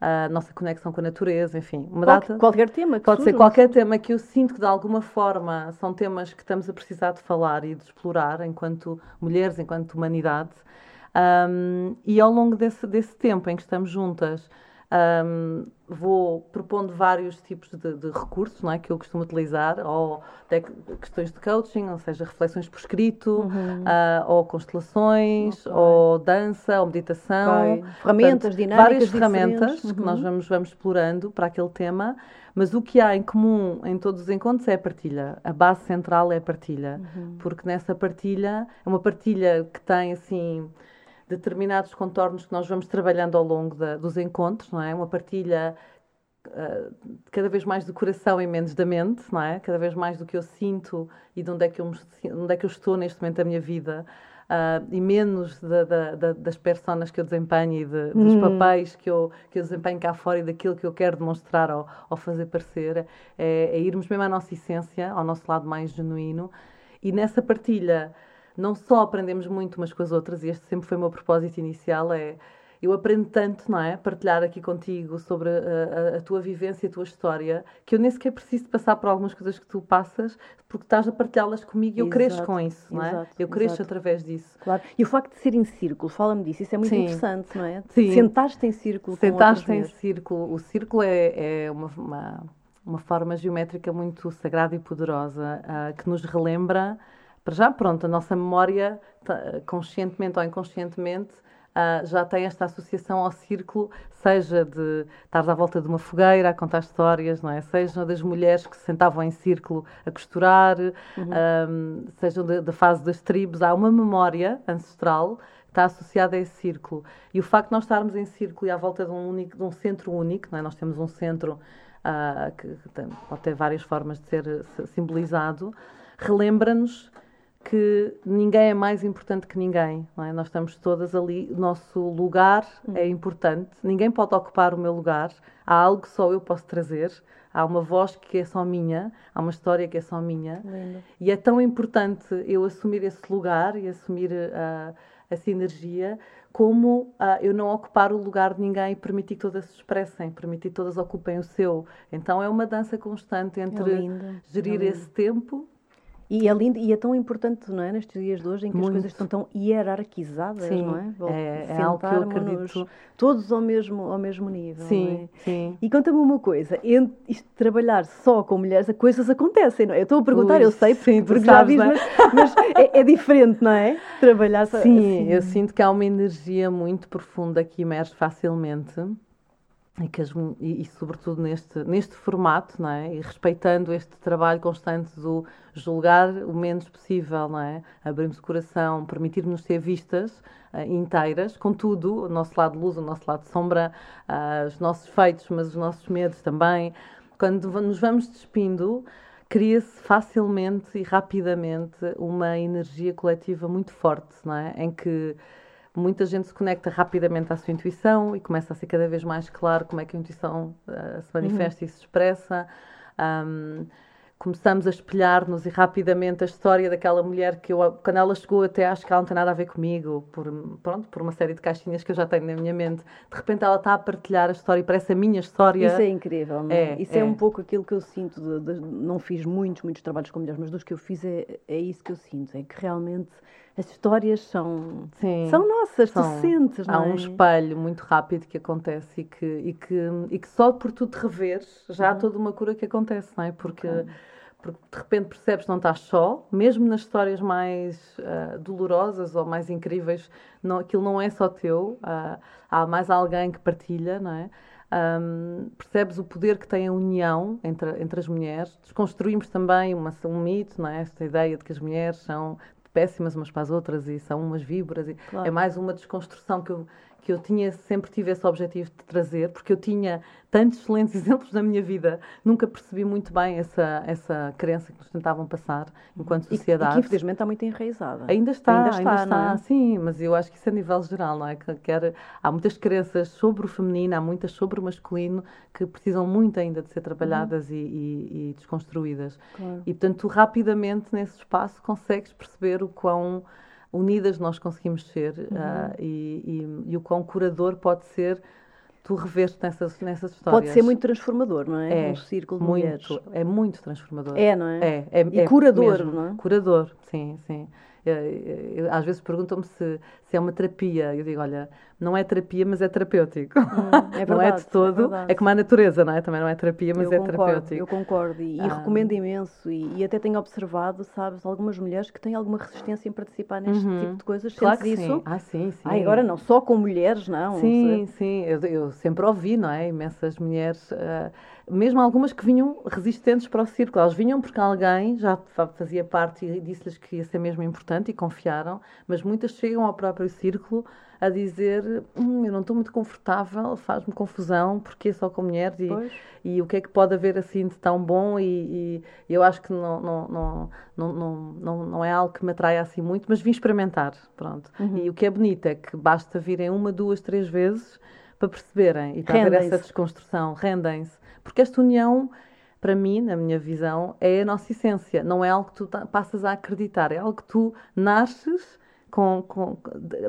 a nossa conexão com a natureza, enfim. Uma Qual, data, qualquer tema que Pode ser qualquer tema que eu sinto que de alguma forma são temas que estamos a precisar de falar e de explorar enquanto mulheres, enquanto humanidade. Um, e ao longo desse, desse tempo em que estamos juntas, um, vou propondo vários tipos de, de, recursos não é, que eu costumo utilizar, ou questões de coaching, ou seja, reflexões por escrito, uhum. uh, ou constelações, okay. ou dança, ou meditação. Okay. Ferramentas Portanto, dinâmicas. Várias ferramentas uhum. que nós vamos, vamos explorando para aquele tema, mas o que há em comum em todos os encontros é a partilha. A base central é a partilha, uhum. porque nessa partilha, é uma partilha que tem assim determinados contornos que nós vamos trabalhando ao longo da, dos encontros, não é? Uma partilha uh, cada vez mais do coração e menos da mente, não é? Cada vez mais do que eu sinto e de onde é que eu, me, onde é que eu estou neste momento da minha vida. Uh, e menos da, da, da, das personas que eu desempenho e de, dos hum. papéis que eu, que eu desempenho cá fora e daquilo que eu quero demonstrar ou, ou fazer parecer, é, é irmos mesmo à nossa essência, ao nosso lado mais genuíno. E nessa partilha não só aprendemos muito umas com as outras, e este sempre foi o meu propósito inicial, é eu aprendo tanto, não é? Partilhar aqui contigo sobre a, a, a, tua vivência, a tua história, que eu nem sequer preciso passar por algumas coisas que tu passas, porque estás a partilhá-las comigo e eu cresço com isso, não é? Exato, eu cresço exato. através disso. Claro. E o facto de ser em círculo, fala-me disso, isso é muito Sim. interessante, não é? Sim. Sentaste em círculo Sentaste em círculo. O círculo é, é uma, uma, uma, forma geométrica muito sagrada e poderosa uh, que nos relembra para já, pronto, a nossa memória, conscientemente ou inconscientemente, uh, já tem esta associação ao círculo, seja de estar à volta de uma fogueira a contar histórias, não é? Seja das mulheres que se sentavam em círculo a costurar, uhum. um, seja da fase das tribos. Há uma memória ancestral está associada a esse círculo. E o facto de nós estarmos em círculo e à volta de um, único, de um centro único, não é? nós temos um centro uh, que tem, pode ter várias formas de ser simbolizado, relembra-nos que ninguém é mais importante que ninguém. É? Nós estamos todas ali, o nosso lugar hum. é importante, ninguém pode ocupar o meu lugar, há algo que só eu posso trazer, há uma voz que é só minha, há uma história que é só minha. Lindo. E é tão importante eu assumir esse lugar e assumir uh, essa energia como uh, eu não ocupar o lugar de ninguém e permitir que todas se expressem, permitir que todas ocupem o seu. Então é uma dança constante entre é gerir é esse tempo e é lindo e é tão importante, não é? Nestes dias de hoje em que Muito. as coisas estão tão hierarquizadas, sim, não é? é, é algo que eu acredito. Todos ao mesmo, ao mesmo nível. Sim, é? sim. E conta-me uma coisa: isto de trabalhar só com mulheres, as coisas acontecem, não é? Eu estou a perguntar, Ui, eu sei, porque, sim, porque sabes, já vi, é? mas, mas é, é, diferente, não é? Trabalhar só. Sim, assim. eu sinto que há uma energia muito profunda que emerge facilmente e, que as, e, e, sobretudo neste, neste formato, não é? E respeitando este trabalho constante do julgar o menos possível, não é? Abrirmos o coração, permitir-nos ser vistas uh, inteiras, com tudo, o nosso lado luz, o nosso lado sombra, uh, os nossos feitos, mas os nossos medos também. Quando nos vamos despindo, cria-se facilmente e rapidamente uma energia coletiva muito forte, não é? Em que muita gente se conecta rapidamente à sua intuição e começa a ser cada vez mais claro como é que a intuição uh, se manifesta uhum. e se expressa. Um, começamos a espelhar-nos e rapidamente a história daquela mulher que eu, quando ela chegou até acho que ela não tem nada a ver comigo, por, pronto, por uma série de caixinhas que eu já tenho na minha mente. De repente ela está a partilhar a história e parece a minha história. Isso é incrível, não é? é isso é. é. um pouco aquilo que eu sinto, de, de, não fiz muitos, muitos trabalhos com mulheres, mas dos que eu fiz é, é isso que eu sinto, é que realmente as histórias são, Sim, são nossas, são, tu sentes, não Há um é? espelho muito rápido que acontece e que, e que, e que só por tu te reveres já uhum. há toda uma cura que acontece, não é? Porque, okay. porque de repente percebes que não estás só, mesmo nas histórias mais uh, dolorosas ou mais incríveis, não, aquilo não é só teu, uh, há mais alguém que partilha, não é? Um, percebes o poder que tem a união entre, entre as mulheres. Desconstruímos também uma, um mito, não é? esta ideia de que as mulheres são péssimas umas para as outras e são umas víboras. E claro. É mais uma desconstrução que eu, que eu tinha, sempre tive esse objetivo de trazer, porque eu tinha tantos excelentes [laughs] exemplos na minha vida, nunca percebi muito bem essa, essa crença que nos tentavam passar enquanto sociedade. E, que infelizmente está muito enraizada. Ainda está, ainda está, ainda está é? sim, mas eu acho que isso é a nível geral, não é? Que, quer, há muitas crenças sobre o feminino, há muitas sobre o masculino que precisam muito ainda de ser trabalhadas uhum. e, e, e, desconstruídas. Claro. E portanto, tu rapidamente nesse espaço consegues perceber o quão unidas nós conseguimos ser uhum. uh, e, e, e, o quão curador pode ser tu rever-te nessas, nessas histórias. Pode ser muito transformador, não é? É. Um círculo de muito, mulheres. É muito transformador. É, não é? É. é e é curador, mesmo. não é? Curador, sim, sim. Eu, eu, às vezes perguntam-me se, se é uma terapia. Eu digo, olha, não é terapia, mas é terapêutico. Hum, é verdade, [laughs] não é de todo. É, é, como a natureza, não é? Também não é terapia, mas eu é concordo, terapêutico. Eu concordo e, ah. e recomendo imenso. E, e, até tenho observado, sabes, algumas mulheres que têm alguma resistência em participar neste uhum. tipo de coisas. Claro que isso? Sim. Ah, sim, sim. Ah, agora não, só com mulheres, não. Sim, sim. Eu, eu sempre ouvi, não é? Imensas mulheres. Uh, mesmo algumas que vinham resistentes para o círculo. Elas vinham porque alguém já fazia parte e disse-lhes que ia ser mesmo importante e confiaram, mas muitas chegam ao próprio círculo a dizer hum, eu não estou muito confortável, faz-me confusão, porque é só com mulheres e, e, o que é que pode haver assim de tão bom e, e eu acho que não, não, não, não, não, não é algo que me atraia assim muito, mas vim experimentar, pronto. Uhum. E o que é bonito é que basta virem uma, duas, três vezes para perceberem e para haver essa desconstrução, rendem-se. Porque esta união, para mim, na minha visão, é a nossa essência. Não é algo que tu passas a acreditar, é algo que tu nasces com, com,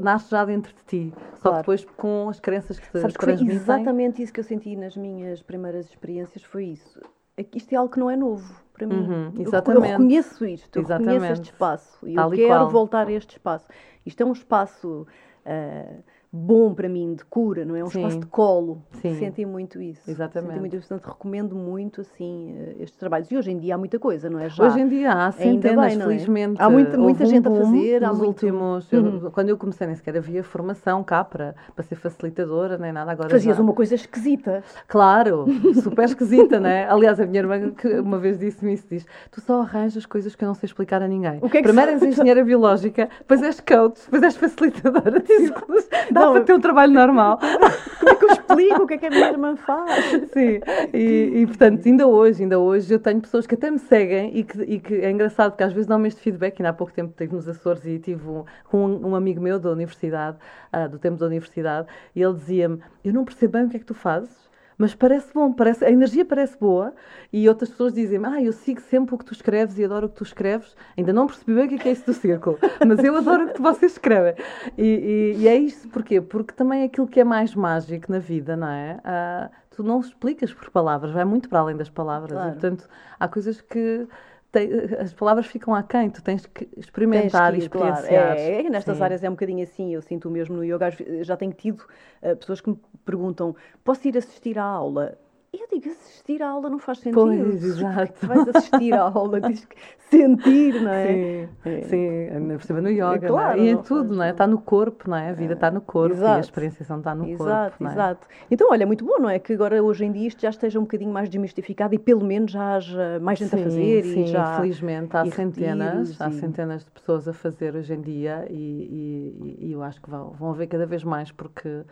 nasce já dentro de ti, só claro. depois com as crenças que te Sabes que foi exatamente isso que eu senti nas minhas primeiras experiências, foi isso. É isto é algo que não é novo para mim. Uhum, exatamente. Eu, eu reconheço isto, eu reconheço este espaço e Tal eu quero voltar a este espaço. Isto é um espaço uh, bom para mim, de cura, não é? Um Sim. espaço de colo. Sim. Sentem muito isso. Exatamente. Sentem muito isso. Portanto, recomendo muito, assim, eh, estes trabalhos. E hoje em dia há muita coisa, não é? Já. Hoje em dia há centenas, bem, não é? felizmente. Há muita- muita um gente a boom fazer, há Nos muito- últimos. eu- quando eu comecei, nem sequer havia formação cá para, para ser facilitadora, nem nada. Agora Fazias já- uma coisa esquisita. Claro, super esquisita, né? Aliás, a minha irmã que uma vez disse-me isso: diz, tu só arranjas coisas que eu não sei explicar a ninguém. O que é que Primeiro és engenheira biológica, depois és coach, depois és facilitadora de [laughs] círculos. Dá Não, para ter um trabalho normal. [laughs] Como é que eu explico o que é que a minha irmã faz? Sim, e, e, portanto, ainda hoje, ainda hoje, eu tenho pessoas que até me seguem e que, e que é engraçado porque às vezes dão-me este feedback. Ainda há pouco tempo estive nos Açores e tive um, com um, um amigo meu da universidade, ah, do tempo da universidade, e ele dizia-me: Eu não percebo bem o que é que tu fazes. Mas parece bom, parece, a energia parece boa e outras pessoas dizem ah, eu sigo sempre o que tu escreves e adoro o que tu escreves. Ainda não percebi bem o que é, é isso do círculo, [laughs] mas eu adoro o que vocês escrevem. E, e- e é isto porquê? Porque também é aquilo que é mais mágico na vida, não é? Ah, tu não explicas por palavras, vai muito para além das palavras. Claro. E, portanto, há coisas que as palavras ficam aquém, tu tens que experimentar Tens e que ir, claro. experienciar. É, é que nestas Sim. áreas é um bocadinho assim, eu sinto mesmo no yoga. Já tenho tido eh, pessoas que me perguntam: posso ir assistir à aula? E eu digo: assistir à aula não faz sentido. Pois, exato. Vais assistir à aula, tens que sentir, não é? Sim, É. sim, cima no yoga, claro, não é? e em tudo, não é? Está no corpo, não é? A vida está no corpo e a exato. experienciação está no Exato, corpo, não é? exato. Então, olha, é muito bom, não é? Que agora, hoje em dia, isto já esteja um bocadinho mais desmistificado e pelo menos já haja mais gente a Sim, fazer sim, e já. felizmente há centenas, há centenas de pessoas a fazer hoje em dia e, e- e eu acho que vão, vão haver cada vez mais porque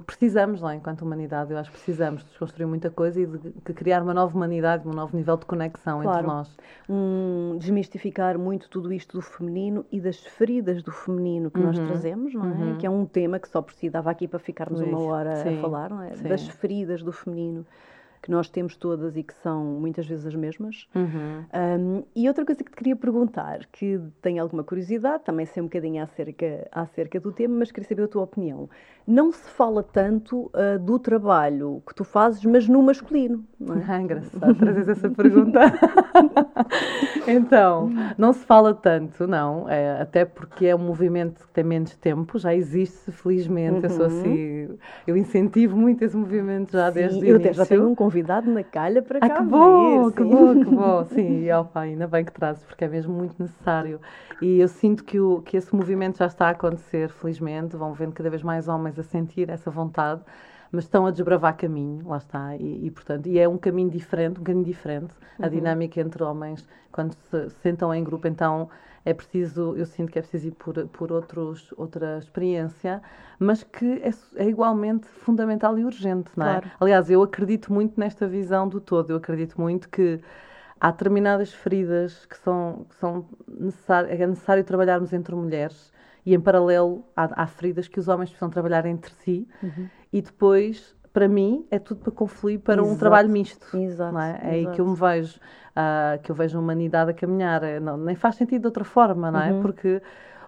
porque precisamos, não é? enquanto humanidade, eu acho que precisamos de desconstruir muita coisa e de, de criar uma nova humanidade, um novo nível de conexão entre Claro. nós. um, desmistificar muito tudo isto do feminino e das feridas do feminino que nós Uhum, trazemos, não é? uhum. Que é um tema que só precisava aqui para ficarmos uma hora sim, a falar, não é? sim. Das feridas do feminino que nós temos todas e que são muitas vezes as mesmas. Uhum. Um, e outra coisa que te queria perguntar, que tenho alguma curiosidade, também sei um bocadinho acerca, acerca do tema, mas queria saber a tua opinião. Não se fala tanto ah, do trabalho que tu fazes, mas no masculino, não é? Ah, engraçado, trazes essa pergunta. [laughs] então, não se fala tanto, não, é, até porque é um movimento que tem menos tempo, já existe, felizmente. Eu sou assim, eu incentivo muito esse movimento já desde Sim, o eu início. até já tenho um convidado na calha para Ah, cá que bom, vir, que bom, que bom. [laughs] Sim, e opa, ainda bem que trazes, porque é mesmo muito necessário. E eu sinto que, o, que esse movimento já está a acontecer, felizmente. Vão vendo cada vez mais homens a sentir essa vontade, mas estão a desbravar caminho, lá está. E, e, portanto, e é um caminho diferente, um caminho diferente. A dinâmica entre homens, quando se sentam em grupo, então é preciso, eu sinto que é preciso ir por, por outros, outra experiência, mas que é, é igualmente fundamental e urgente, não é? Claro. Aliás, eu acredito muito nesta visão do todo, eu acredito muito que há determinadas feridas que são, que são necessárias, é necessário trabalharmos entre mulheres e em paralelo há, há feridas que os homens precisam trabalhar entre si Uhum. e depois, para mim, é tudo para confluir para um Exato, trabalho misto. exato, não é? É aí exato. que eu me vejo, ah, que eu vejo a humanidade a caminhar. É, não, nem faz sentido de outra forma, não é? Uhum. Porque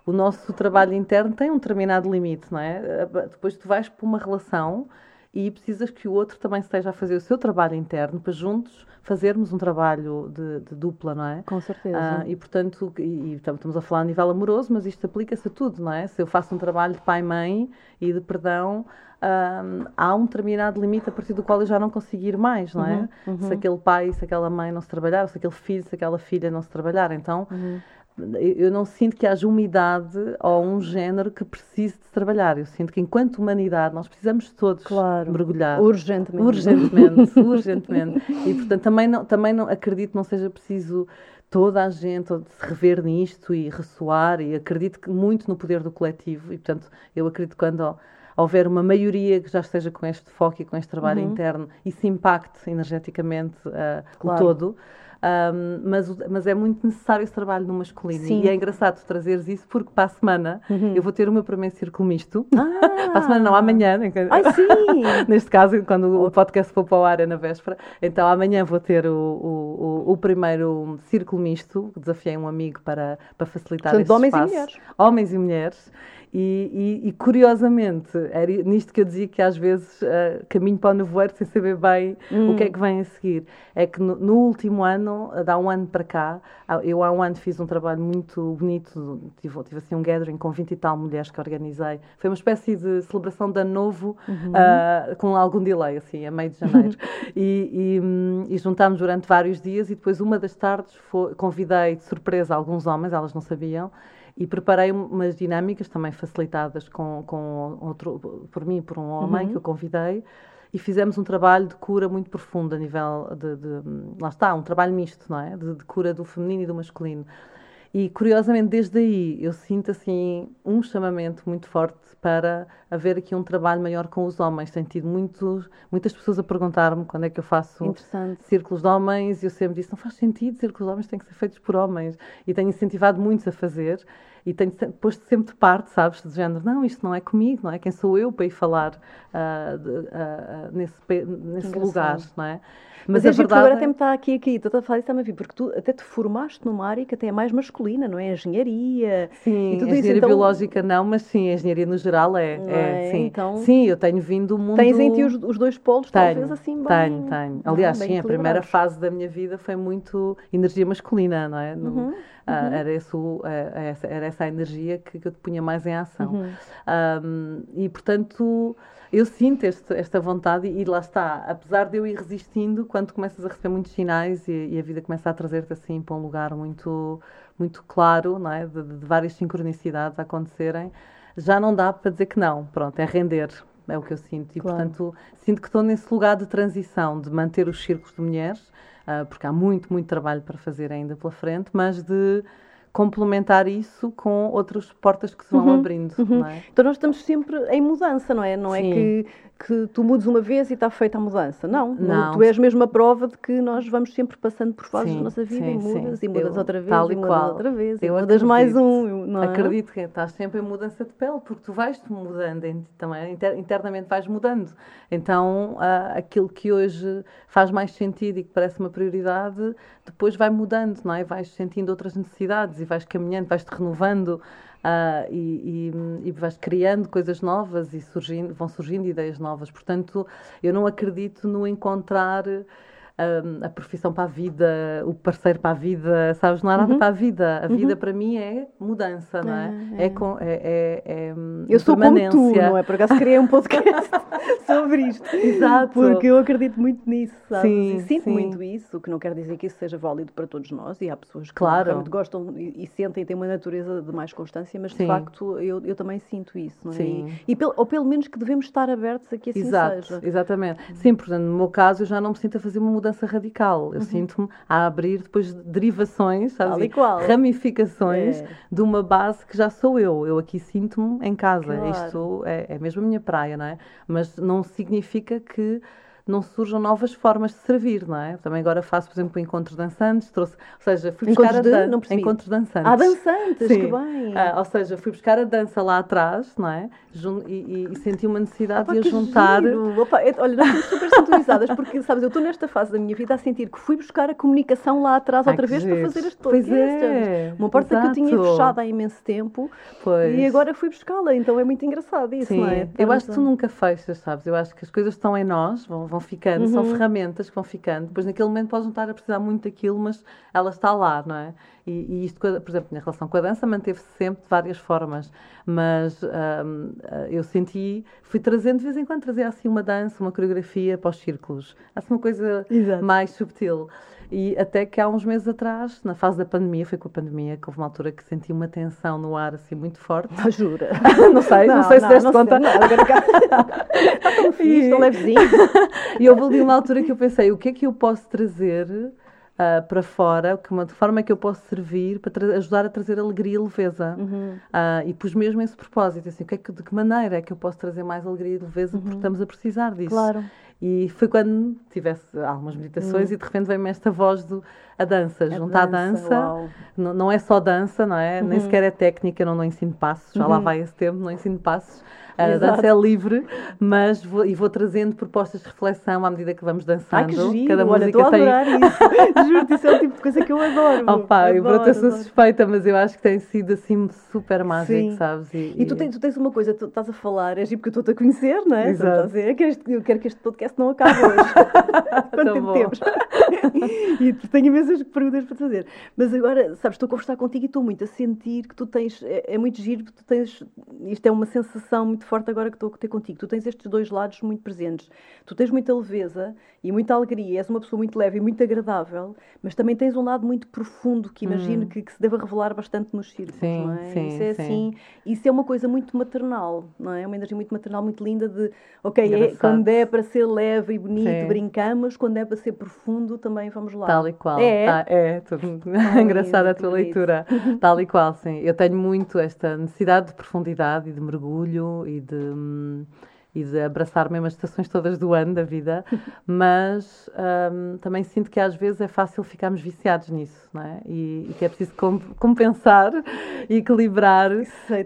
o nosso trabalho interno tem um determinado limite, não é? Ah, Depois tu vais para uma relação e precisas que o outro também esteja a fazer o seu trabalho interno para juntos fazermos um trabalho de, de dupla, não é? Com certeza. Ah, e portanto, e, e estamos a falar a nível amoroso, mas isto aplica-se a tudo, não é? Se eu faço um trabalho de pai-mãe e de perdão, ah, há um determinado limite a partir do qual eu já não consigo ir mais, não é? Uhum, Se aquele pai, se aquela mãe não se trabalhar, ou se aquele filho, se aquela filha não se trabalhar, então Uhum. Eu não sinto que haja uma idade ou um género que precise de se trabalhar. Eu sinto que enquanto humanidade nós precisamos todos Claro. mergulhar. Urgentemente. Urgentemente, [laughs] urgentemente. E portanto também não, também não acredito que não seja preciso toda a gente se rever nisto e ressoar e acredito que muito no poder do coletivo e portanto eu acredito quando houver uma maioria que já esteja com este foco e com este trabalho Uhum. interno isso impacte energeticamente ah, Claro. o todo. Ahm, mas, mas é muito necessário esse trabalho no masculino. Sim. Uhum. E é engraçado trazeres isso porque para a semana eu vou ter o meu primeiro círculo misto. Ah! [laughs] Para a semana, não, amanhã. que- Ai, sim! [laughs] Neste caso, quando o podcast for para o ar é na véspera. Então, amanhã vou ter o, o, o, o primeiro círculo misto. Desafiei um amigo para, para facilitar Portanto, esse homens e espaço. mulheres. Homens e mulheres. E, e- e, curiosamente, era nisto que eu dizia que às vezes ah, caminho para o nevoeiro sem saber bem o que é que vem a seguir. É que no, no último ano dá um ano para cá, eu há um ano fiz um trabalho muito bonito, tive, tive assim um gathering com 20 e tal mulheres que organizei. Foi uma espécie de celebração de ano novo, uhum. uh, com algum delay, assim, a meio de janeiro. [laughs] e, e, hum, e, juntámos durante vários dias e depois uma das tardes foi, convidei de surpresa alguns homens, elas não sabiam, e preparei umas dinâmicas também facilitadas com, com outro, por mim, por um homem uhum. que eu convidei, e fizemos um trabalho de cura muito profundo a nível de, de lá está, um trabalho misto, não é? De, de, cura do feminino e do masculino. E curiosamente, desde aí, eu sinto assim um chamamento muito forte para haver aqui um trabalho maior com os homens. Tenho tido muitos, muitas pessoas a perguntar-me quando é que eu faço círculos de homens e eu sempre disse: não faz sentido, círculos de homens têm que ser feitos por homens. E tenho incentivado muitos a fazer e tenho posto sempre de parte, sabes, de género, não, isto não é comigo, não é? Quem sou eu para ir falar uh, de, uh, nesse, nesse lugar, não é? Mas, Mas é a verdade agora é... até me está aqui, aqui, estou a falar isso está-me a vir, porque tu até te formaste numa área que até é mais masculina, não é? Engenharia. Sim, e tudo engenharia isso, então... biológica não, mas sim, a engenharia no geral é. é, é sim. Então, sim, eu tenho vindo do mundo. Tens em ti os, os dois polos, tenho, talvez assim, bem. Tenho, tenho. Aliás, sim, a primeira fase da minha vida foi muito energia masculina, não é? No, uhum. Uh, era, esse, uh, era essa a energia que, que eu te punha mais em ação. Uhum. Um, e, portanto, eu sinto este, esta vontade e, e, lá está. Apesar de eu ir resistindo, quando começas a receber muitos sinais e, e a vida começa a trazer-te assim para um lugar muito, muito claro, não é? de, de várias sincronicidades a acontecerem, já não dá para dizer que não. Pronto, é render é o que eu sinto. E, claro. portanto, sinto que estou nesse lugar de transição, de manter os círculos de mulheres, porque há muito, muito trabalho para fazer ainda pela frente, mas de complementar isso com outras portas que se vão uhum, abrindo. Uhum. É? Então nós estamos sempre em mudança, não é? Não é Sim. é que que tu mudes uma vez e está feita a mudança. Não, não. tu és mesmo a prova de que nós vamos sempre passando por fases sim, da nossa vida sim, e mudas, sim. e mudas eu, outra vez, tal e, mudas qual. outra vez, eu e mudas acredito, mais um. Não é? Acredito que estás sempre em mudança de pele, porque tu vais-te mudando, também, internamente vais mudando. Então, uh, aquilo que hoje faz mais sentido e que parece uma prioridade, depois vai mudando, não é? Vais sentindo outras necessidades e vais caminhando, vais-te renovando. Uh, e, e, e, vais criando coisas novas e surgindo, vão surgindo ideias novas. Portanto, eu não acredito no encontrar a, a, profissão para a vida, o parceiro para a vida, sabes? Não há nada uhum. para a vida. A vida uhum. para mim é mudança, não é? É, é. com, é, é, é eu sou como tu, não é? Por acaso criei um podcast [laughs] sobre isto. Exato. Porque eu acredito muito nisso, sabes? Sim, e sinto sim. muito isso, o que não quer dizer que isso seja válido para todos nós e há pessoas que claro. realmente gostam e, e sentem e têm uma natureza de mais constância, mas de sim. facto eu, eu também sinto isso, não é? Sim. E, e ou pelo menos que devemos estar abertos a que assim Exato, seja. Exatamente. Sim, portanto, no meu caso eu já não me sinto a fazer uma mudança mudança radical. Eu uhum. sinto-me a abrir depois derivações, sabes? ramificações é. de uma base que já sou eu. Eu aqui sinto-me em casa. Claro. Isto é, é mesmo a minha praia, não é? Mas não significa que não surjam novas formas de servir, não é? Também agora faço, por exemplo, encontros dançantes, trouxe, ou seja, fui buscar encontros a dan- encontros dançantes. Ah, dançantes, Sim. que bem. Ah, ou seja, fui buscar a dança lá atrás, não é? E, e, e senti uma necessidade de a juntar. Opa, é, olha, nós estamos super sintonizadas, porque, sabes, eu estou nesta fase da minha vida a sentir que fui buscar a comunicação lá atrás Ai, outra vez giro. para fazer podcast. Pois é. Uma porta Exato. que eu tinha fechado há imenso tempo pois. e agora fui buscá-la, então é muito engraçado isso, Sim. não é? Eu acho que tu nunca fechas, sabes? Eu acho que as coisas estão em nós, vão, vão ficando, uhum. são ferramentas que vão ficando. Depois, naquele momento, podes não estar a precisar muito daquilo, mas ela está lá, não é? E, e isto, por exemplo, na relação com a dança, manteve-se sempre de várias formas, mas um, eu senti, fui trazendo de vez em quando, trazia assim uma dança, uma coreografia para os círculos, assim uma coisa Exato. mais subtil. E até que há uns meses atrás, na fase da pandemia, foi com a pandemia, que houve uma altura que senti uma tensão no ar assim muito forte. Ah, jura? [laughs] não sei, não, não sei se deste conta. Não, agora. Está [laughs] tão fixe, tão levezinho. [laughs] e houve ali uma altura que eu pensei, o que é que eu posso trazer uh, para fora, que uma, de forma é que eu posso servir para ajudar a trazer alegria e leveza. Uhum. Uh, e pus mesmo esse propósito, assim, que é que, de que maneira é que eu posso trazer mais alegria e leveza, uhum. porque estamos a precisar disso. Claro. E foi quando tivesse algumas meditações uhum. e de repente veio-me esta voz do a dança, a juntar a dança. Não, não, é só dança, não é? Nem uhum. sequer é técnica, eu não, não ensino passos, já lá uhum. vai esse tempo, não ensino passos A dança é livre, mas vou, e vou trazendo propostas de reflexão à medida que vamos dançando. Ai, que giro. Cada Olha, música tem. isso. [laughs] Juro-te, isso é o tipo de coisa que eu adoro. Opa, eu pronto, eu sou suspeita, mas eu acho que tem sido assim super mágico, Sim. sabes? E, e, tu, tens, tu tens uma coisa, tu estás a falar, é giro porque eu estou-te a conhecer, não é? Exato. a dizer, eu quero que este podcast não acabe hoje. [laughs] Quanto tempo temos? [laughs] e tenho imensas perguntas para fazer. Mas agora, sabes, estou a conversar contigo e estou muito a sentir que tu tens, é, é muito giro, tu tens, isto é uma sensação muito forte agora que estou a ter contigo, tu tens estes dois lados muito presentes. Tu tens muita leveza e muita alegria, és uma pessoa muito leve e muito agradável, mas também tens um lado muito profundo que imagino hum. que, que, se deva revelar bastante nos círculos, sim, não é? Sim, isso é sim. assim, isso é uma coisa muito maternal, não é? Uma energia muito maternal, muito linda de, ok, é, quando é para ser leve e bonito, brincamos, quando é para ser profundo, também vamos lá. Tal e qual. É, tá, é. Tudo... [laughs] engraçada a tua leitura. Tal e qual, sim. Eu tenho muito esta necessidade de profundidade e de mergulho e de. Hum, e de abraçar mesmo as estações todas do ano da vida, [laughs] mas um, também sinto que às vezes é fácil ficarmos viciados nisso, não é? E, e que é preciso compensar e equilibrar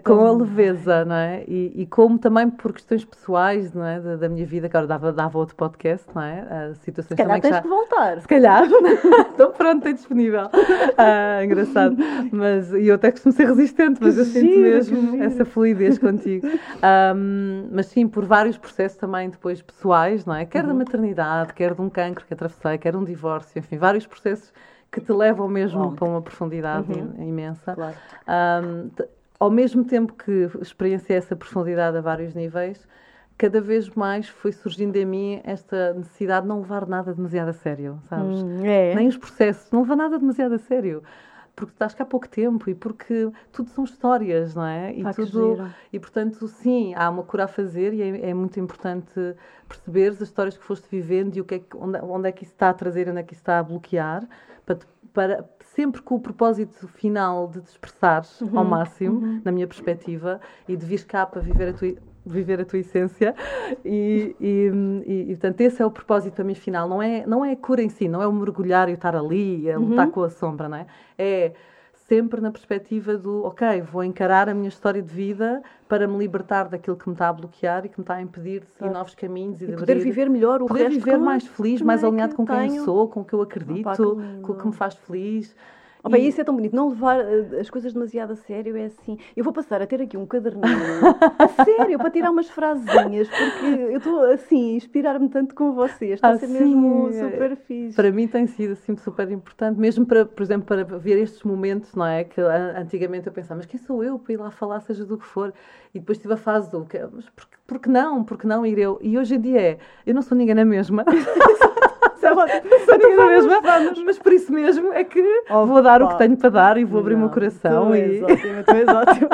com a leveza, não é? E, e, como também por questões pessoais, não é? Da, da minha vida, que agora dava, dava outro podcast, não é? As situações Se calhar tens que, já... que voltar. Se calhar, [laughs] estou pronta e disponível. Ah, engraçado. Mas, e eu até costumo ser resistente, mas eu sinto mesmo essa fluidez contigo. Um, mas sim, por vários vários processos também depois pessoais, não é? Quer uhum. da maternidade, quer de um cancro que atravessei, quer um divórcio, enfim, vários processos que te levam mesmo para uma profundidade uhum. imensa. Claro. Um, ao mesmo tempo que experienciei essa profundidade a vários níveis, cada vez mais foi surgindo em mim esta necessidade de não levar nada demasiado a sério, sabes? Hum, é. Nem os processos, não levar nada demasiado a sério porque estás cá há pouco tempo e porque tudo são histórias, não é? E, tudo, e portanto, sim, há uma cura a fazer e é, é muito importante perceber as histórias que foste vivendo e o que é que, onde, onde é que isso está a trazer, onde é que isso está a bloquear, para, para sempre com o propósito final de te expressares uhum, ao máximo, uhum. na minha perspectiva, e de vir cá para viver a tua viver a tua essência e, e, e, e, portanto esse é o propósito para mim final não é não é a cura em si não é o mergulhar e estar ali a lutar uhum. com a sombra não é é sempre na perspectiva do ok vou encarar a minha história de vida para me libertar daquilo que me está a bloquear e que me está a impedir de ah. novos caminhos e, de poder abrir, viver melhor o poder resto viver mais feliz mais é alinhado com quem eu sou com o que eu acredito Opa, com o que me faz feliz Oh, e... Isso é tão bonito. Não levar uh, as coisas demasiado a sério é assim. Eu vou passar a ter aqui um caderninho [laughs] a sério para tirar umas frasinhas, porque eu estou assim, inspirar-me tanto com vocês. Está ah, a ser sim. mesmo é. super fixe. Para mim tem sido assim super importante, mesmo para, por exemplo, para ver estes momentos, não é? Que antigamente eu pensava, mas quem sou eu para ir lá falar, seja do que for? E depois tive a fase do, mas por, por que não? Por que não ir eu? E hoje em dia é, eu não sou ninguém na mesma. [laughs] Vamos. mas por isso mesmo é que oh, vou dar o que tenho para dar e vou abrir não, o meu coração. Tu e... és [laughs] ótima, tu és ótima.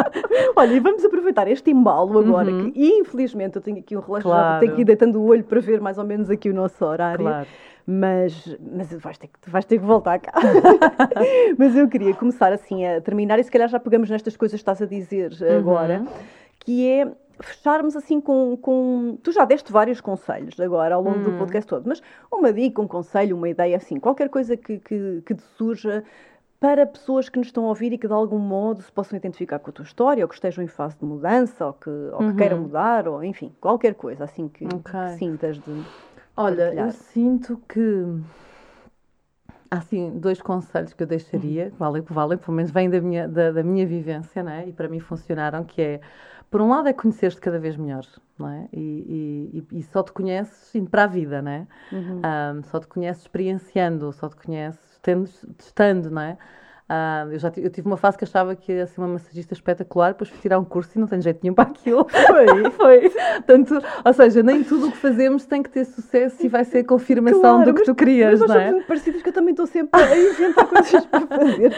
Olha, e vamos aproveitar este embalo agora, uhum. que infelizmente eu tenho aqui um relógio, claro. tenho que ir deitando o olho para ver mais ou menos aqui o nosso horário. Claro. Mas, mas vais, ter que, vais ter que voltar cá. [laughs] mas eu queria começar assim a terminar, e se calhar já pegamos nestas coisas que estás a dizer uhum. agora, que é fecharmos assim com, com. Tu já deste vários conselhos agora ao longo hum. do podcast todo, mas uma dica, um conselho, uma ideia, assim, qualquer coisa que, que, que te surja para pessoas que nos estão a ouvir e que de algum modo se possam identificar com a tua história, ou que estejam em fase de mudança, ou que, ou uhum. que queiram mudar, ou enfim, qualquer coisa assim que, okay. que sintas de. Olha, partilhar. eu sinto que há assim dois conselhos que eu deixaria, uhum. valem, valem, pelo menos vêm da minha, da, da minha vivência, né? e para mim funcionaram, que é por um lado é conhecer-te cada vez melhor, não é? E, e, e, só te conheces indo para a vida, não é? Uhum. Um, só te conheces experienciando, só te conheces tendo, testando, não é? Uh, eu já eu tive uma fase que achava que ia ser uma massagista espetacular, depois fui tirar um curso e não tenho jeito nenhum para aquilo. Foi, [laughs] foi. Tanto, ou seja, nem tudo o que fazemos tem que ter sucesso e vai ser a confirmação claro, do que mas, tu querias, mas não é? muito parecidos que eu também estou sempre a inventar [laughs] coisas para fazer.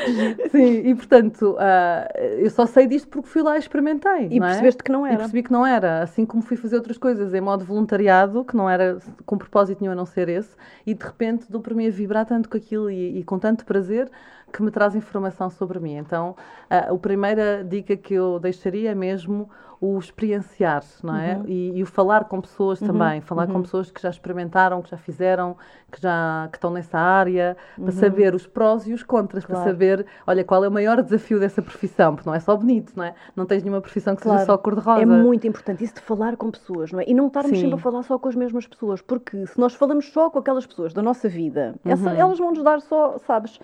Sim, e portanto, uh, eu só sei disto porque fui lá e experimentei. E é? percebeste que não era. E percebi que não era, assim como fui fazer outras coisas em modo voluntariado, que não era com propósito nenhum a não ser esse, e de repente dou para mim a vibrar tanto com aquilo e, e com tanto prazer que me traz informação sobre mim. Então, a, a primeira dica que eu deixaria é mesmo o experienciar, não é? Uhum. E, e, o falar com pessoas uhum. também, falar uhum. com pessoas que já experimentaram, que já fizeram, que já que estão nessa área, para uhum. saber os prós e os contras, claro. para saber, olha, qual é o maior desafio dessa profissão, porque não é só bonito, não é? Não tens nenhuma profissão que claro. seja só cor-de-rosa. É muito importante isso de falar com pessoas, não é? E não estarmos Sim. sempre a falar só com as mesmas pessoas, porque se nós falamos só com aquelas pessoas da nossa vida, essa, uhum. elas vão nos dar só, sabes,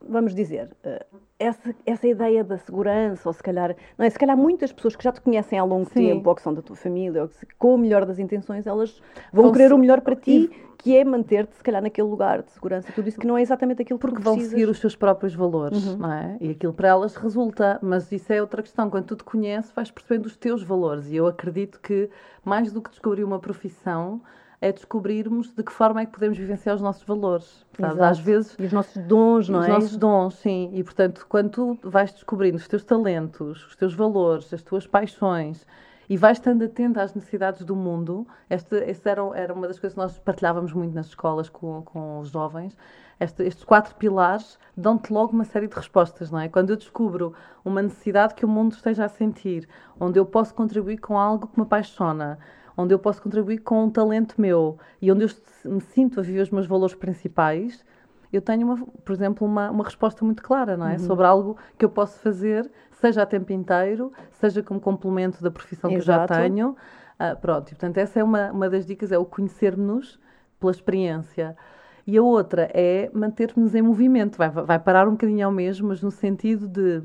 vamos dizer, eh, essa, essa ideia da segurança, ou se calhar, não é? Se calhar muitas pessoas que já te conhecem há longo Sim. tempo, ou que são da tua família, ou que com o melhor das intenções, elas vão, vão querer se... o melhor para ti, que é manter-te, se calhar, naquele lugar de segurança, tudo isso que não é exatamente aquilo Porque que vão seguir os seus próprios valores, uhum. não é? E aquilo para elas resulta, mas isso é outra questão. Quando tu te conheces, vais percebendo os teus valores. E eu acredito que, mais do que descobrir uma profissão, é descobrirmos de que forma é que podemos vivenciar os nossos valores. Às vezes. E os nossos dons, não os é? Os nossos dons, sim. E portanto, quando tu vais descobrindo os teus talentos, os teus valores, as tuas paixões e vais estando atento às necessidades do mundo, esta, esta era, era uma das coisas que nós partilhávamos muito nas escolas com, com os jovens. Este, estes quatro pilares dão-te logo uma série de respostas, não é? Quando eu descubro uma necessidade que o mundo esteja a sentir, onde eu posso contribuir com algo que me apaixona, onde eu posso contribuir com um talento meu e onde eu me sinto a viver os meus valores principais, eu tenho, uma, por exemplo, uma, uma resposta muito clara, não é? Uhum. Sobre algo que eu posso fazer, seja a tempo inteiro, seja como complemento da profissão Exato. que eu já tenho. Uh, pronto, e, portanto, essa é uma, uma das dicas, é o conhecermos-nos pela experiência. E a outra é manter-nos em movimento. Vai, vai parar um bocadinho ao mesmo, mas no sentido de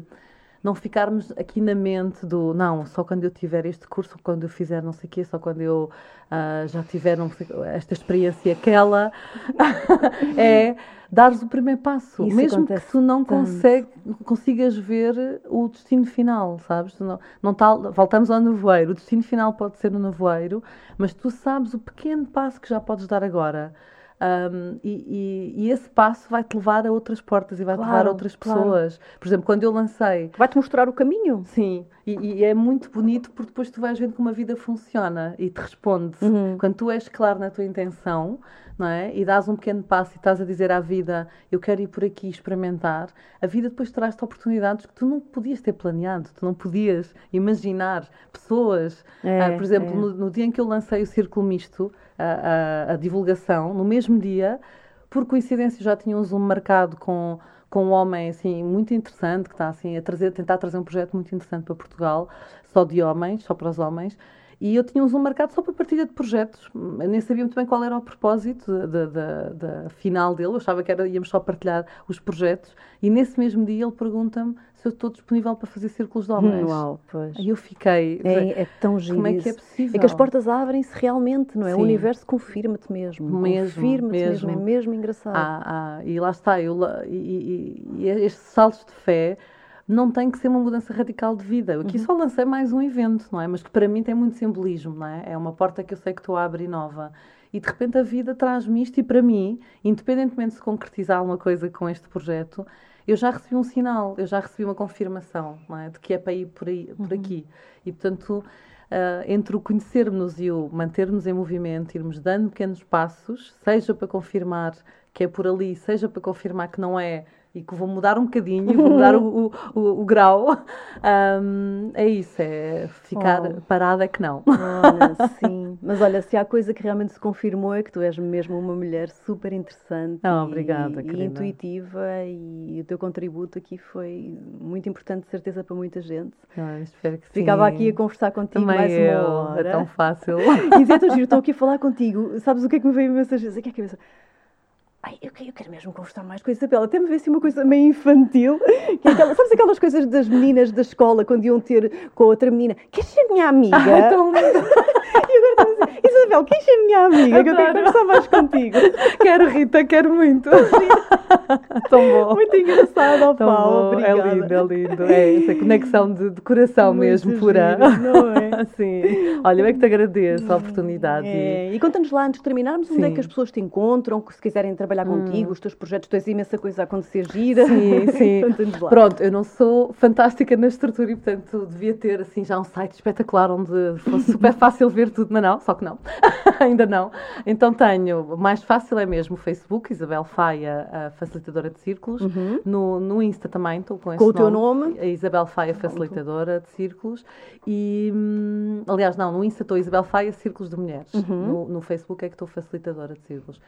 não ficarmos aqui na mente do não, só quando eu tiver este curso, quando eu fizer não sei o quê, só quando eu uh, já tiver sei, esta experiência aquela, [laughs] é dares o primeiro passo, Isso mesmo que tu não consegue, consigas ver o destino final, sabes? Não, não tá, voltamos ao nevoeiro, o destino final pode ser no nevoeiro, mas tu sabes o pequeno passo que já podes dar agora. Um, e, e, e, esse passo vai-te levar a outras portas e vai-te claro, levar a outras pessoas. Claro. Por exemplo, quando eu lancei. Vai-te mostrar o caminho. Sim, e, e, é muito bonito porque depois tu vais vendo como a vida funciona e te responde. Uhum. Quando tu és claro na tua intenção não é? e dás um pequeno passo e estás a dizer à vida: Eu quero ir por aqui experimentar, a vida depois traz-te oportunidades que tu não podias ter planeado, tu não podias imaginar. Pessoas. É, ah, por exemplo, é. no, no dia em que eu lancei o Círculo Misto a, a, divulgação, no mesmo dia, por coincidência já tinha um Zoom marcado com, com um homem assim, muito interessante, que está assim, a trazer, tentar trazer um projeto muito interessante para Portugal, só de homens, só para os homens. E eu tinha um Zoom marcado só para partilha de projetos. Eu nem sabia muito bem qual era o propósito da final dele. Eu achava que era, íamos só partilhar os projetos. E nesse mesmo dia ele pergunta-me se eu estou disponível para fazer círculos de homens. Uau, pois. Aí eu fiquei. É, é tão giro. Como é que é possível? É que as portas abrem-se realmente, não é? Sim. O universo confirma-te mesmo. Mesmo. Confirma-te mesmo. mesmo. É mesmo engraçado. Ah, ah, e lá está. Eu, e, e, e estes saltos de fé não tem que ser uma mudança radical de vida. Aqui uhum. só lancei mais um evento, não é? Mas que para mim tem muito simbolismo, não é? É uma porta que eu sei que estou a abrir nova. E de repente a vida traz-me isto, e para mim, independentemente de se concretizar alguma coisa com este projeto, eu já recebi um sinal, eu já recebi uma confirmação é? de que é para ir por, aí, por uhum. aqui. E portanto, uh, entre o conhecermos e o mantermos em movimento, irmos dando pequenos passos, seja para confirmar que é por ali, seja para confirmar que não é e que vou mudar um bocadinho, vou mudar o, o, o, o grau, um, é isso, é ficar oh. parada que não. Olha, [laughs] sim. Mas olha, se há coisa que realmente se confirmou é que tu és mesmo uma mulher super interessante oh, obrigada, e, e intuitiva e o teu contributo aqui foi muito importante, de certeza, para muita gente. Ah, espero que Ficava aqui a conversar contigo Também mais eu. uma hora. É tão fácil. [laughs] e é tão giro, estou aqui a falar contigo. Sabes o que é que me veio imensas vezes? Aqui a cabeça Ai, eu, eu quero mesmo conversar mais com a Isabela. Até me vê assim uma coisa meio infantil. Que é aquela, sabes aquelas coisas das meninas da escola quando iam ter com a outra menina? Queres ser minha amiga? Ah, tão [laughs] e agora estamos assim, Isabel, queres ser minha amiga? Adoro. Que eu quero conversar mais contigo. [laughs] Quero, Rita, quero muito. Tão bom. Muito engraçado, ó Paulo. É lindo, é lindo. É essa conexão de, de coração muito mesmo, pura. Não é? [laughs] Sim. Olha, eu é que te agradeço a oportunidade. É. E conta-nos lá, antes de terminarmos, Sim. onde é que as pessoas te encontram, se quiserem trabalhar hum. contigo, os teus projetos, tens imensa coisa a acontecer gira. Sim, sim. [laughs] Pronto, eu não sou fantástica na estrutura e, portanto, devia ter, assim, já um site espetacular onde fosse super fácil ver tudo, mas não, só que não. [laughs] Ainda não. Então tenho, mais fácil é mesmo mesmo Facebook, Isabel Faia, facilitadora de círculos. Uhum. No, no Insta também estou com, com o teu nome. A Isabel Faia, facilitadora de círculos. E, hum, aliás, não, no Insta estou Isabel Faia, Círculos de Mulheres. Uhum. No, no, Facebook é que estou facilitadora de círculos.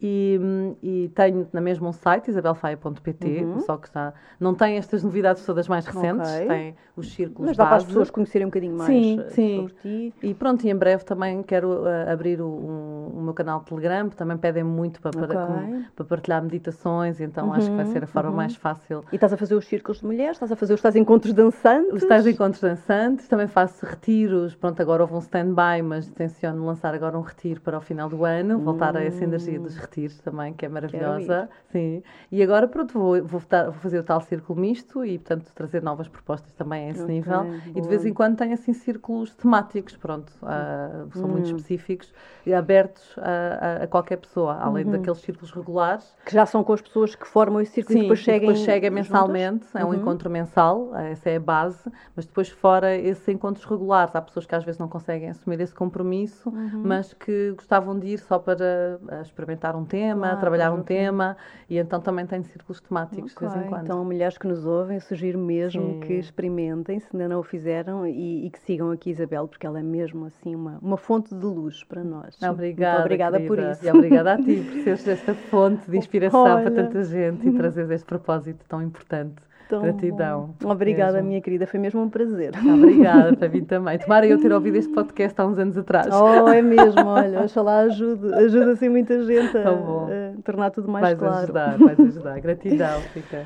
E, hum, e tenho na mesma um site, isabelfaia.pt, uhum. só que já não tem estas novidades todas mais recentes, okay. tem os círculos Mas dá para as pessoas conhecerem um bocadinho mais sim, eh, sim. sobre ti. E pronto, e em breve também quero uh, abrir o, um, o meu canal de Telegram, também pedem muito para, okay. para, para, partilhar meditações, então uhum, acho que vai ser a forma uhum. mais fácil. E estás a fazer os círculos de mulheres? Estás a fazer os tais encontros dançantes? Os tais encontros dançantes, também faço retiros, pronto, agora houve um stand-by, mas tenciono lançar agora um retiro para o final do ano, voltar a essa energia dos retiros também, que é maravilhosa. Sim. E agora, pronto, vou, vou, vou, fazer o tal círculo misto e, portanto, trazer novas propostas também a esse okay, nível. Boa. E de vez em quando tenho, assim, círculos temáticos, pronto, uh, são hum. muito específicos e abertos a, a, a qualquer pessoa, além uhum. daqueles círculos regulares. Que já são com as pessoas que formam esse círculo Sim, e depois seguem. depois chega mensalmente, é um uhum. encontro mensal, essa é a base, mas depois, fora esses encontros regulares, há pessoas que às vezes não conseguem assumir esse compromisso, uhum. mas que gostavam de ir só para experimentar um tema, trabalhar um tema, e então também tenho círculos temáticos okay. de vez em quando. Então, mulheres que nos ouvem, sugiro mesmo Sim. que experimentem, se ainda não o fizeram, e, e, que sigam aqui Isabel, porque ela é mesmo assim uma, uma fonte de luz para nós. Obrigada. Muito obrigada querida. por isso. E obrigada a ti por seres esta fonte de [laughs] inspiração Olha. para tanta gente e trazeres este propósito tão importante. Tão Gratidão. Bom. Obrigada, mesmo. minha querida. Foi mesmo um prazer. Obrigada, para mim também. Tomara eu ter ouvido este podcast há uns anos atrás. Oh, é [laughs] mesmo. Olha, oxalá ajude. Ajuda assim muita gente a, a, tornar tudo mais vais claro. Vais ajudar, vais ajudar. [laughs] Gratidão, fica.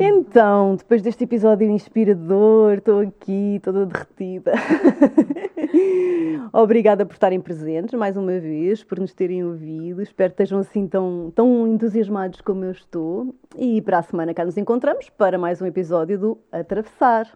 Então, depois deste episódio inspirador, estou aqui toda derretida. [laughs] Obrigada por estarem presentes mais uma vez, por nos terem ouvido. Espero que estejam assim tão, tão entusiasmados como eu estou. E para a semana cá nos encontramos para mais um episódio do Atravessar.